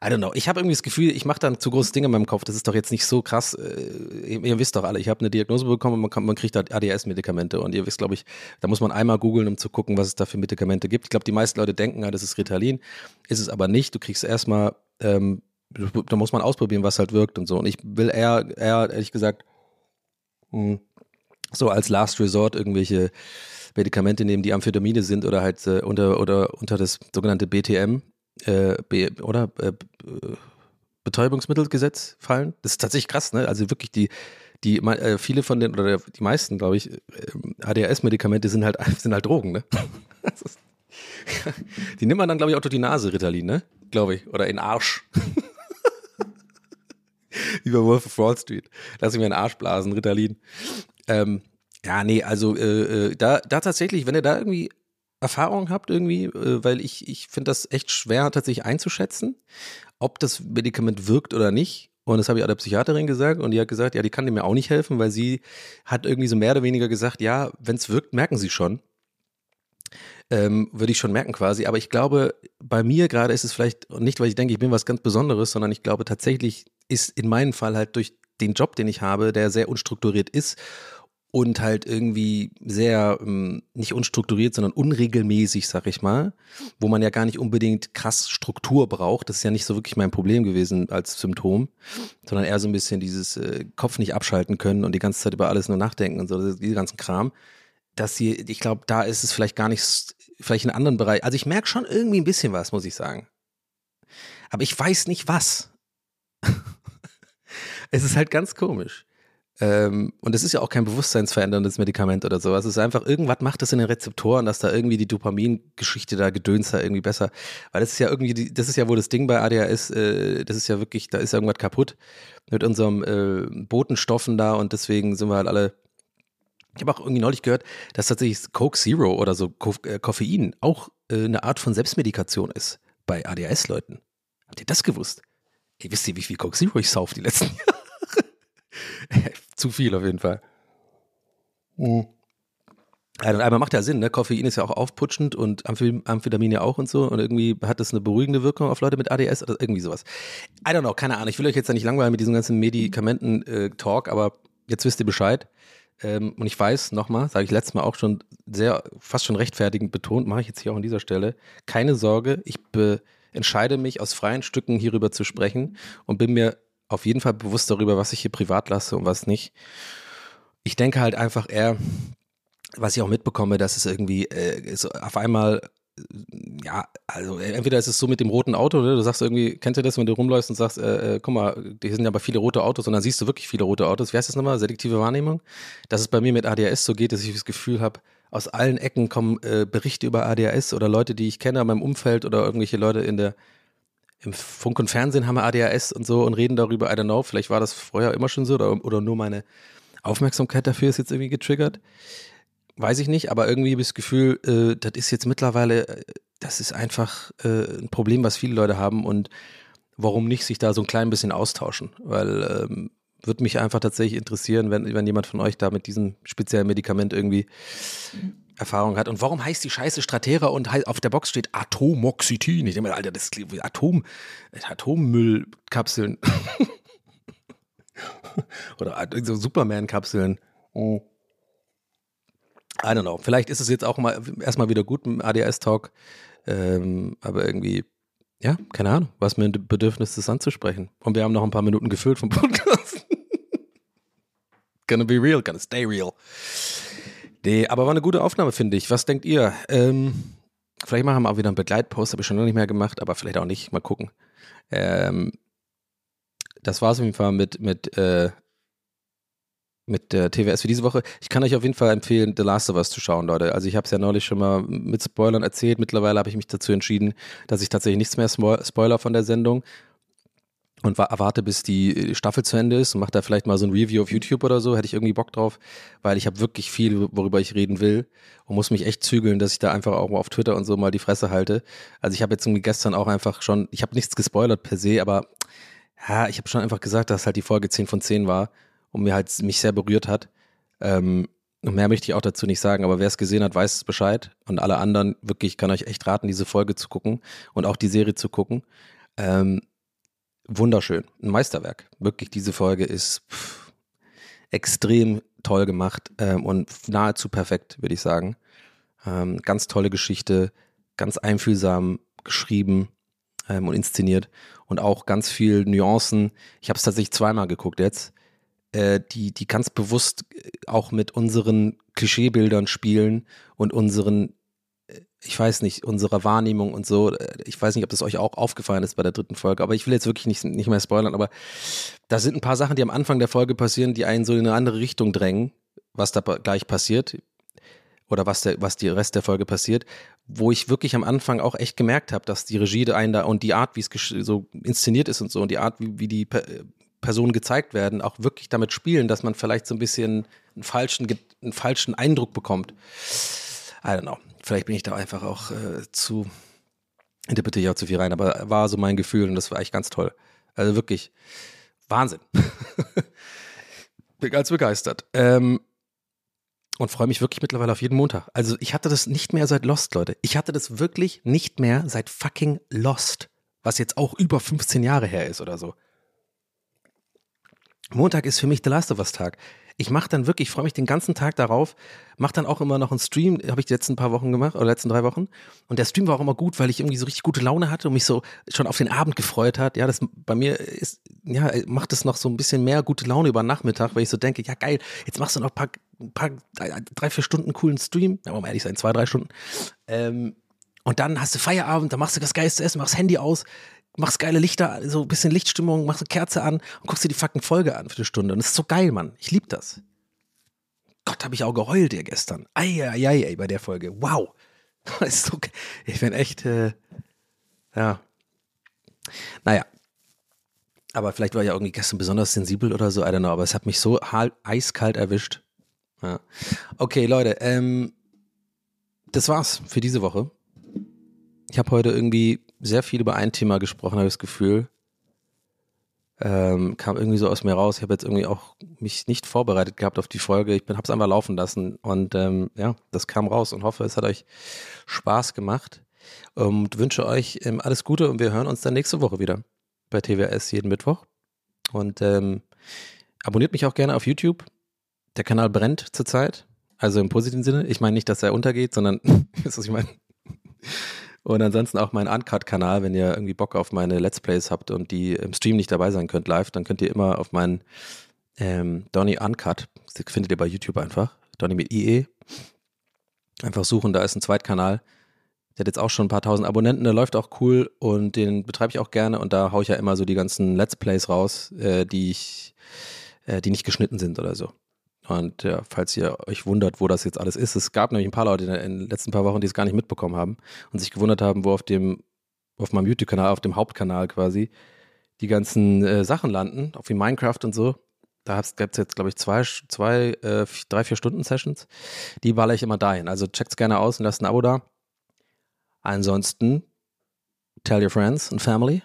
I don't know. Ich habe irgendwie das Gefühl, ich mache dann zu große Dinge in meinem Kopf. Das ist doch jetzt nicht so krass. Äh, ihr, wisst doch alle, ich habe eine Diagnose bekommen und man, man kriegt da ADS-Medikamente. Und ihr wisst, glaube ich, da muss man einmal googeln, um zu gucken, was es da für Medikamente gibt. Ich glaube, die meisten Leute denken, ja, das ist Ritalin. Ist es aber nicht. Du kriegst erstmal, ähm, da muss man ausprobieren, was halt wirkt und so. Und ich will eher, eher ehrlich gesagt. So als Last Resort irgendwelche Medikamente nehmen, die Amphetamine sind oder halt äh, unter oder unter das sogenannte BTM äh, B, oder äh, Betäubungsmittelgesetz fallen. Das ist tatsächlich krass, ne? Also wirklich die die äh, viele von den oder die meisten, glaube ich, äh, ADHS-Medikamente sind halt sind halt Drogen, ne? die nimmt man dann glaube ich auch durch die Nase, Ritalin, ne? Glaube ich oder in Arsch. Wie bei Wolf of Wall Street. Lass ich mir einen Arsch blasen, Ritalin. Ähm, ja, nee, also äh, äh, da, da tatsächlich, wenn ihr da irgendwie Erfahrung habt irgendwie, äh, weil ich, ich finde das echt schwer tatsächlich einzuschätzen, ob das Medikament wirkt oder nicht. Und das habe ich auch der Psychiaterin gesagt und die hat gesagt, ja, die kann mir auch nicht helfen, weil sie hat irgendwie so mehr oder weniger gesagt, ja, wenn es wirkt, merken sie schon. Ähm, würde ich schon merken quasi. Aber ich glaube, bei mir gerade ist es vielleicht nicht, weil ich denke, ich bin was ganz Besonderes, sondern ich glaube tatsächlich ist in meinem Fall halt durch den Job, den ich habe, der sehr unstrukturiert ist und halt irgendwie sehr ähm, nicht unstrukturiert, sondern unregelmäßig, sag ich mal, wo man ja gar nicht unbedingt krass Struktur braucht. Das ist ja nicht so wirklich mein Problem gewesen als Symptom, sondern eher so ein bisschen dieses äh, Kopf nicht abschalten können und die ganze Zeit über alles nur nachdenken und so, diese ganzen Kram. Dass sie, ich glaube, da ist es vielleicht gar nicht, vielleicht in anderen Bereichen. Also ich merke schon irgendwie ein bisschen was, muss ich sagen. Aber ich weiß nicht was. es ist halt ganz komisch. Ähm, und es ist ja auch kein bewusstseinsveränderndes Medikament oder sowas. Es ist einfach, irgendwas macht es in den Rezeptoren, dass da irgendwie die Dopamingeschichte da gedöns da irgendwie besser. Weil das ist ja irgendwie, die, das ist ja wohl das Ding bei ADHS, äh, das ist ja wirklich, da ist ja irgendwas kaputt mit unserem äh, Botenstoffen da und deswegen sind wir halt alle. Ich habe auch irgendwie neulich gehört, dass tatsächlich Coke Zero oder so Ko äh, Koffein auch äh, eine Art von Selbstmedikation ist bei ADHS-Leuten. Habt ihr das gewusst? Ihr wisst ihr, wie viel Coke Zero ich sauf die letzten Jahre? Zu viel auf jeden Fall. Mhm. Also einmal macht ja Sinn, ne? Koffein ist ja auch aufputschend und Amphetamin ja auch und so. Und irgendwie hat das eine beruhigende Wirkung auf Leute mit ADS oder irgendwie sowas. I don't know, keine Ahnung. Ich will euch jetzt ja nicht langweilen mit diesem ganzen Medikamenten-Talk, aber jetzt wisst ihr Bescheid. Ähm, und ich weiß, nochmal, sage ich letztes Mal auch schon sehr, fast schon rechtfertigend betont, mache ich jetzt hier auch an dieser Stelle. Keine Sorge, ich entscheide mich aus freien Stücken hierüber zu sprechen und bin mir auf jeden Fall bewusst darüber, was ich hier privat lasse und was nicht. Ich denke halt einfach eher, was ich auch mitbekomme, dass es irgendwie äh, so auf einmal ja, also entweder ist es so mit dem roten Auto, oder? du sagst irgendwie, kennt ihr das, wenn du rumläufst und sagst, äh, äh, guck mal, hier sind ja aber viele rote Autos und dann siehst du wirklich viele rote Autos. Wie heißt das nochmal? Selektive Wahrnehmung? Dass es bei mir mit ADHS so geht, dass ich das Gefühl habe, aus allen Ecken kommen äh, Berichte über ADHS oder Leute, die ich kenne in meinem Umfeld oder irgendwelche Leute in der im Funk und Fernsehen haben wir ADHS und so und reden darüber. I don't know, vielleicht war das vorher immer schon so oder, oder nur meine Aufmerksamkeit dafür ist jetzt irgendwie getriggert. Weiß ich nicht, aber irgendwie habe ich das Gefühl, äh, das ist jetzt mittlerweile, äh, das ist einfach äh, ein Problem, was viele Leute haben und warum nicht sich da so ein klein bisschen austauschen? Weil ähm, würde mich einfach tatsächlich interessieren, wenn, wenn jemand von euch da mit diesem speziellen Medikament irgendwie Erfahrung hat. Und warum heißt die Scheiße Stratera und auf der Box steht Atomoxetin? Ich denke mir, Alter, das ist Atom, Atommüllkapseln. Oder so Superman-Kapseln. Oh. I don't know. Vielleicht ist es jetzt auch mal erstmal wieder gut im ADS-Talk. Ähm, aber irgendwie, ja, keine Ahnung, was mir ein Bedürfnis ist anzusprechen. Und wir haben noch ein paar Minuten gefüllt vom Podcast. gonna be real, gonna stay real. Nee, aber war eine gute Aufnahme, finde ich. Was denkt ihr? Ähm, vielleicht machen wir auch wieder einen Begleitpost, habe ich schon noch nicht mehr gemacht, aber vielleicht auch nicht. Mal gucken. Ähm, das war es auf jeden Fall mit, mit äh, mit der TWS für diese Woche. Ich kann euch auf jeden Fall empfehlen, The Last of Us zu schauen, Leute. Also ich habe es ja neulich schon mal mit Spoilern erzählt. Mittlerweile habe ich mich dazu entschieden, dass ich tatsächlich nichts mehr spoiler von der Sendung und erwarte, bis die Staffel zu Ende ist und mache da vielleicht mal so ein Review auf YouTube oder so. Hätte ich irgendwie Bock drauf, weil ich habe wirklich viel, worüber ich reden will und muss mich echt zügeln, dass ich da einfach auch mal auf Twitter und so mal die Fresse halte. Also ich habe jetzt irgendwie gestern auch einfach schon, ich habe nichts gespoilert per se, aber ja, ich habe schon einfach gesagt, dass halt die Folge 10 von 10 war und mir halt mich sehr berührt hat. Ähm, und mehr möchte ich auch dazu nicht sagen, aber wer es gesehen hat, weiß es Bescheid. Und alle anderen, wirklich, ich kann euch echt raten, diese Folge zu gucken und auch die Serie zu gucken. Ähm, wunderschön, ein Meisterwerk. Wirklich, diese Folge ist pff, extrem toll gemacht ähm, und nahezu perfekt, würde ich sagen. Ähm, ganz tolle Geschichte, ganz einfühlsam geschrieben ähm, und inszeniert und auch ganz viel Nuancen. Ich habe es tatsächlich zweimal geguckt jetzt äh, die, die ganz bewusst äh, auch mit unseren Klischeebildern spielen und unseren, ich weiß nicht, unserer Wahrnehmung und so. Äh, ich weiß nicht, ob das euch auch aufgefallen ist bei der dritten Folge, aber ich will jetzt wirklich nicht, nicht mehr spoilern, aber da sind ein paar Sachen, die am Anfang der Folge passieren, die einen so in eine andere Richtung drängen, was da gleich passiert oder was der, was die Rest der Folge passiert, wo ich wirklich am Anfang auch echt gemerkt habe, dass die Regie einen da und die Art, wie es so inszeniert ist und so und die Art, wie, wie die Personen gezeigt werden, auch wirklich damit spielen, dass man vielleicht so ein bisschen einen falschen, einen falschen Eindruck bekommt. I don't know. Vielleicht bin ich da einfach auch äh, zu, interpretiere ich auch zu viel rein, aber war so mein Gefühl und das war echt ganz toll. Also wirklich Wahnsinn. bin ganz begeistert. Ähm, und freue mich wirklich mittlerweile auf jeden Montag. Also ich hatte das nicht mehr seit Lost, Leute. Ich hatte das wirklich nicht mehr seit fucking Lost, was jetzt auch über 15 Jahre her ist oder so. Montag ist für mich der Last of Us Tag. Ich mache dann wirklich, ich freue mich den ganzen Tag darauf, mache dann auch immer noch einen Stream, habe ich die letzten paar Wochen gemacht, oder letzten drei Wochen. Und der Stream war auch immer gut, weil ich irgendwie so richtig gute Laune hatte und mich so schon auf den Abend gefreut hat. Ja, das bei mir ist, ja, macht es noch so ein bisschen mehr gute Laune über Nachmittag, weil ich so denke, ja geil, jetzt machst du noch ein paar, ein paar drei, vier Stunden coolen Stream, ja, wir ehrlich sein, zwei, drei Stunden. Ähm, und dann hast du Feierabend, dann machst du das geilste Essen, machst Handy aus, machst geile Lichter, so ein bisschen Lichtstimmung, machst eine Kerze an und guckst dir die fucking Folge an für eine Stunde. Und das ist so geil, Mann. Ich lieb das. Gott, habe ich auch geheult hier gestern. Eieiei, ey, bei der Folge. Wow. So, ich bin echt, äh, ja. Naja. Aber vielleicht war ich irgendwie gestern besonders sensibel oder so, I don't know, aber es hat mich so eiskalt erwischt. Ja. Okay, Leute, ähm, das war's für diese Woche. Ich habe heute irgendwie sehr viel über ein Thema gesprochen, habe ich das Gefühl. Ähm, kam irgendwie so aus mir raus. Ich habe jetzt irgendwie auch mich nicht vorbereitet gehabt auf die Folge. Ich habe es einfach laufen lassen und ähm, ja, das kam raus und hoffe, es hat euch Spaß gemacht und wünsche euch ähm, alles Gute und wir hören uns dann nächste Woche wieder bei TWS jeden Mittwoch und ähm, abonniert mich auch gerne auf YouTube. Der Kanal brennt zurzeit, also im positiven Sinne. Ich meine nicht, dass er untergeht, sondern, was ich meine? Und ansonsten auch mein Uncut-Kanal, wenn ihr irgendwie Bock auf meine Let's Plays habt und die im Stream nicht dabei sein könnt live, dann könnt ihr immer auf meinen ähm, Donny Uncut, das findet ihr bei YouTube einfach, Donny mit IE, einfach suchen, da ist ein Zweitkanal. Der hat jetzt auch schon ein paar tausend Abonnenten, der läuft auch cool und den betreibe ich auch gerne und da haue ich ja immer so die ganzen Let's Plays raus, äh, die ich, äh, die nicht geschnitten sind oder so. Und ja, falls ihr euch wundert, wo das jetzt alles ist, es gab nämlich ein paar Leute in den letzten paar Wochen, die es gar nicht mitbekommen haben und sich gewundert haben, wo auf dem, auf meinem YouTube-Kanal, auf dem Hauptkanal quasi, die ganzen äh, Sachen landen, auch wie Minecraft und so. Da gibt es jetzt, glaube ich, zwei, zwei äh, drei, vier Stunden Sessions. Die baller ich immer dahin. Also checkt's gerne aus und lasst ein Abo da. Ansonsten, tell your friends and family.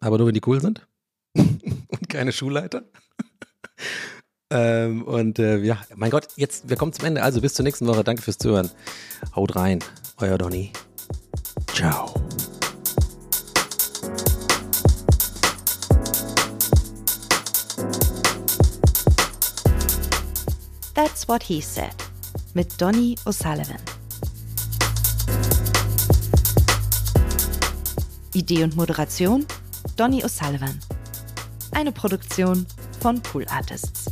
Aber nur, wenn die cool sind. und keine Schulleiter. Ähm, und äh, ja, mein Gott, jetzt, wir kommen zum Ende. Also bis zur nächsten Woche. Danke fürs Zuhören. Haut rein. Euer Donny. Ciao. That's What He Said mit Donny O'Sullivan. Idee und Moderation Donny O'Sullivan. Eine Produktion von Pool Artists.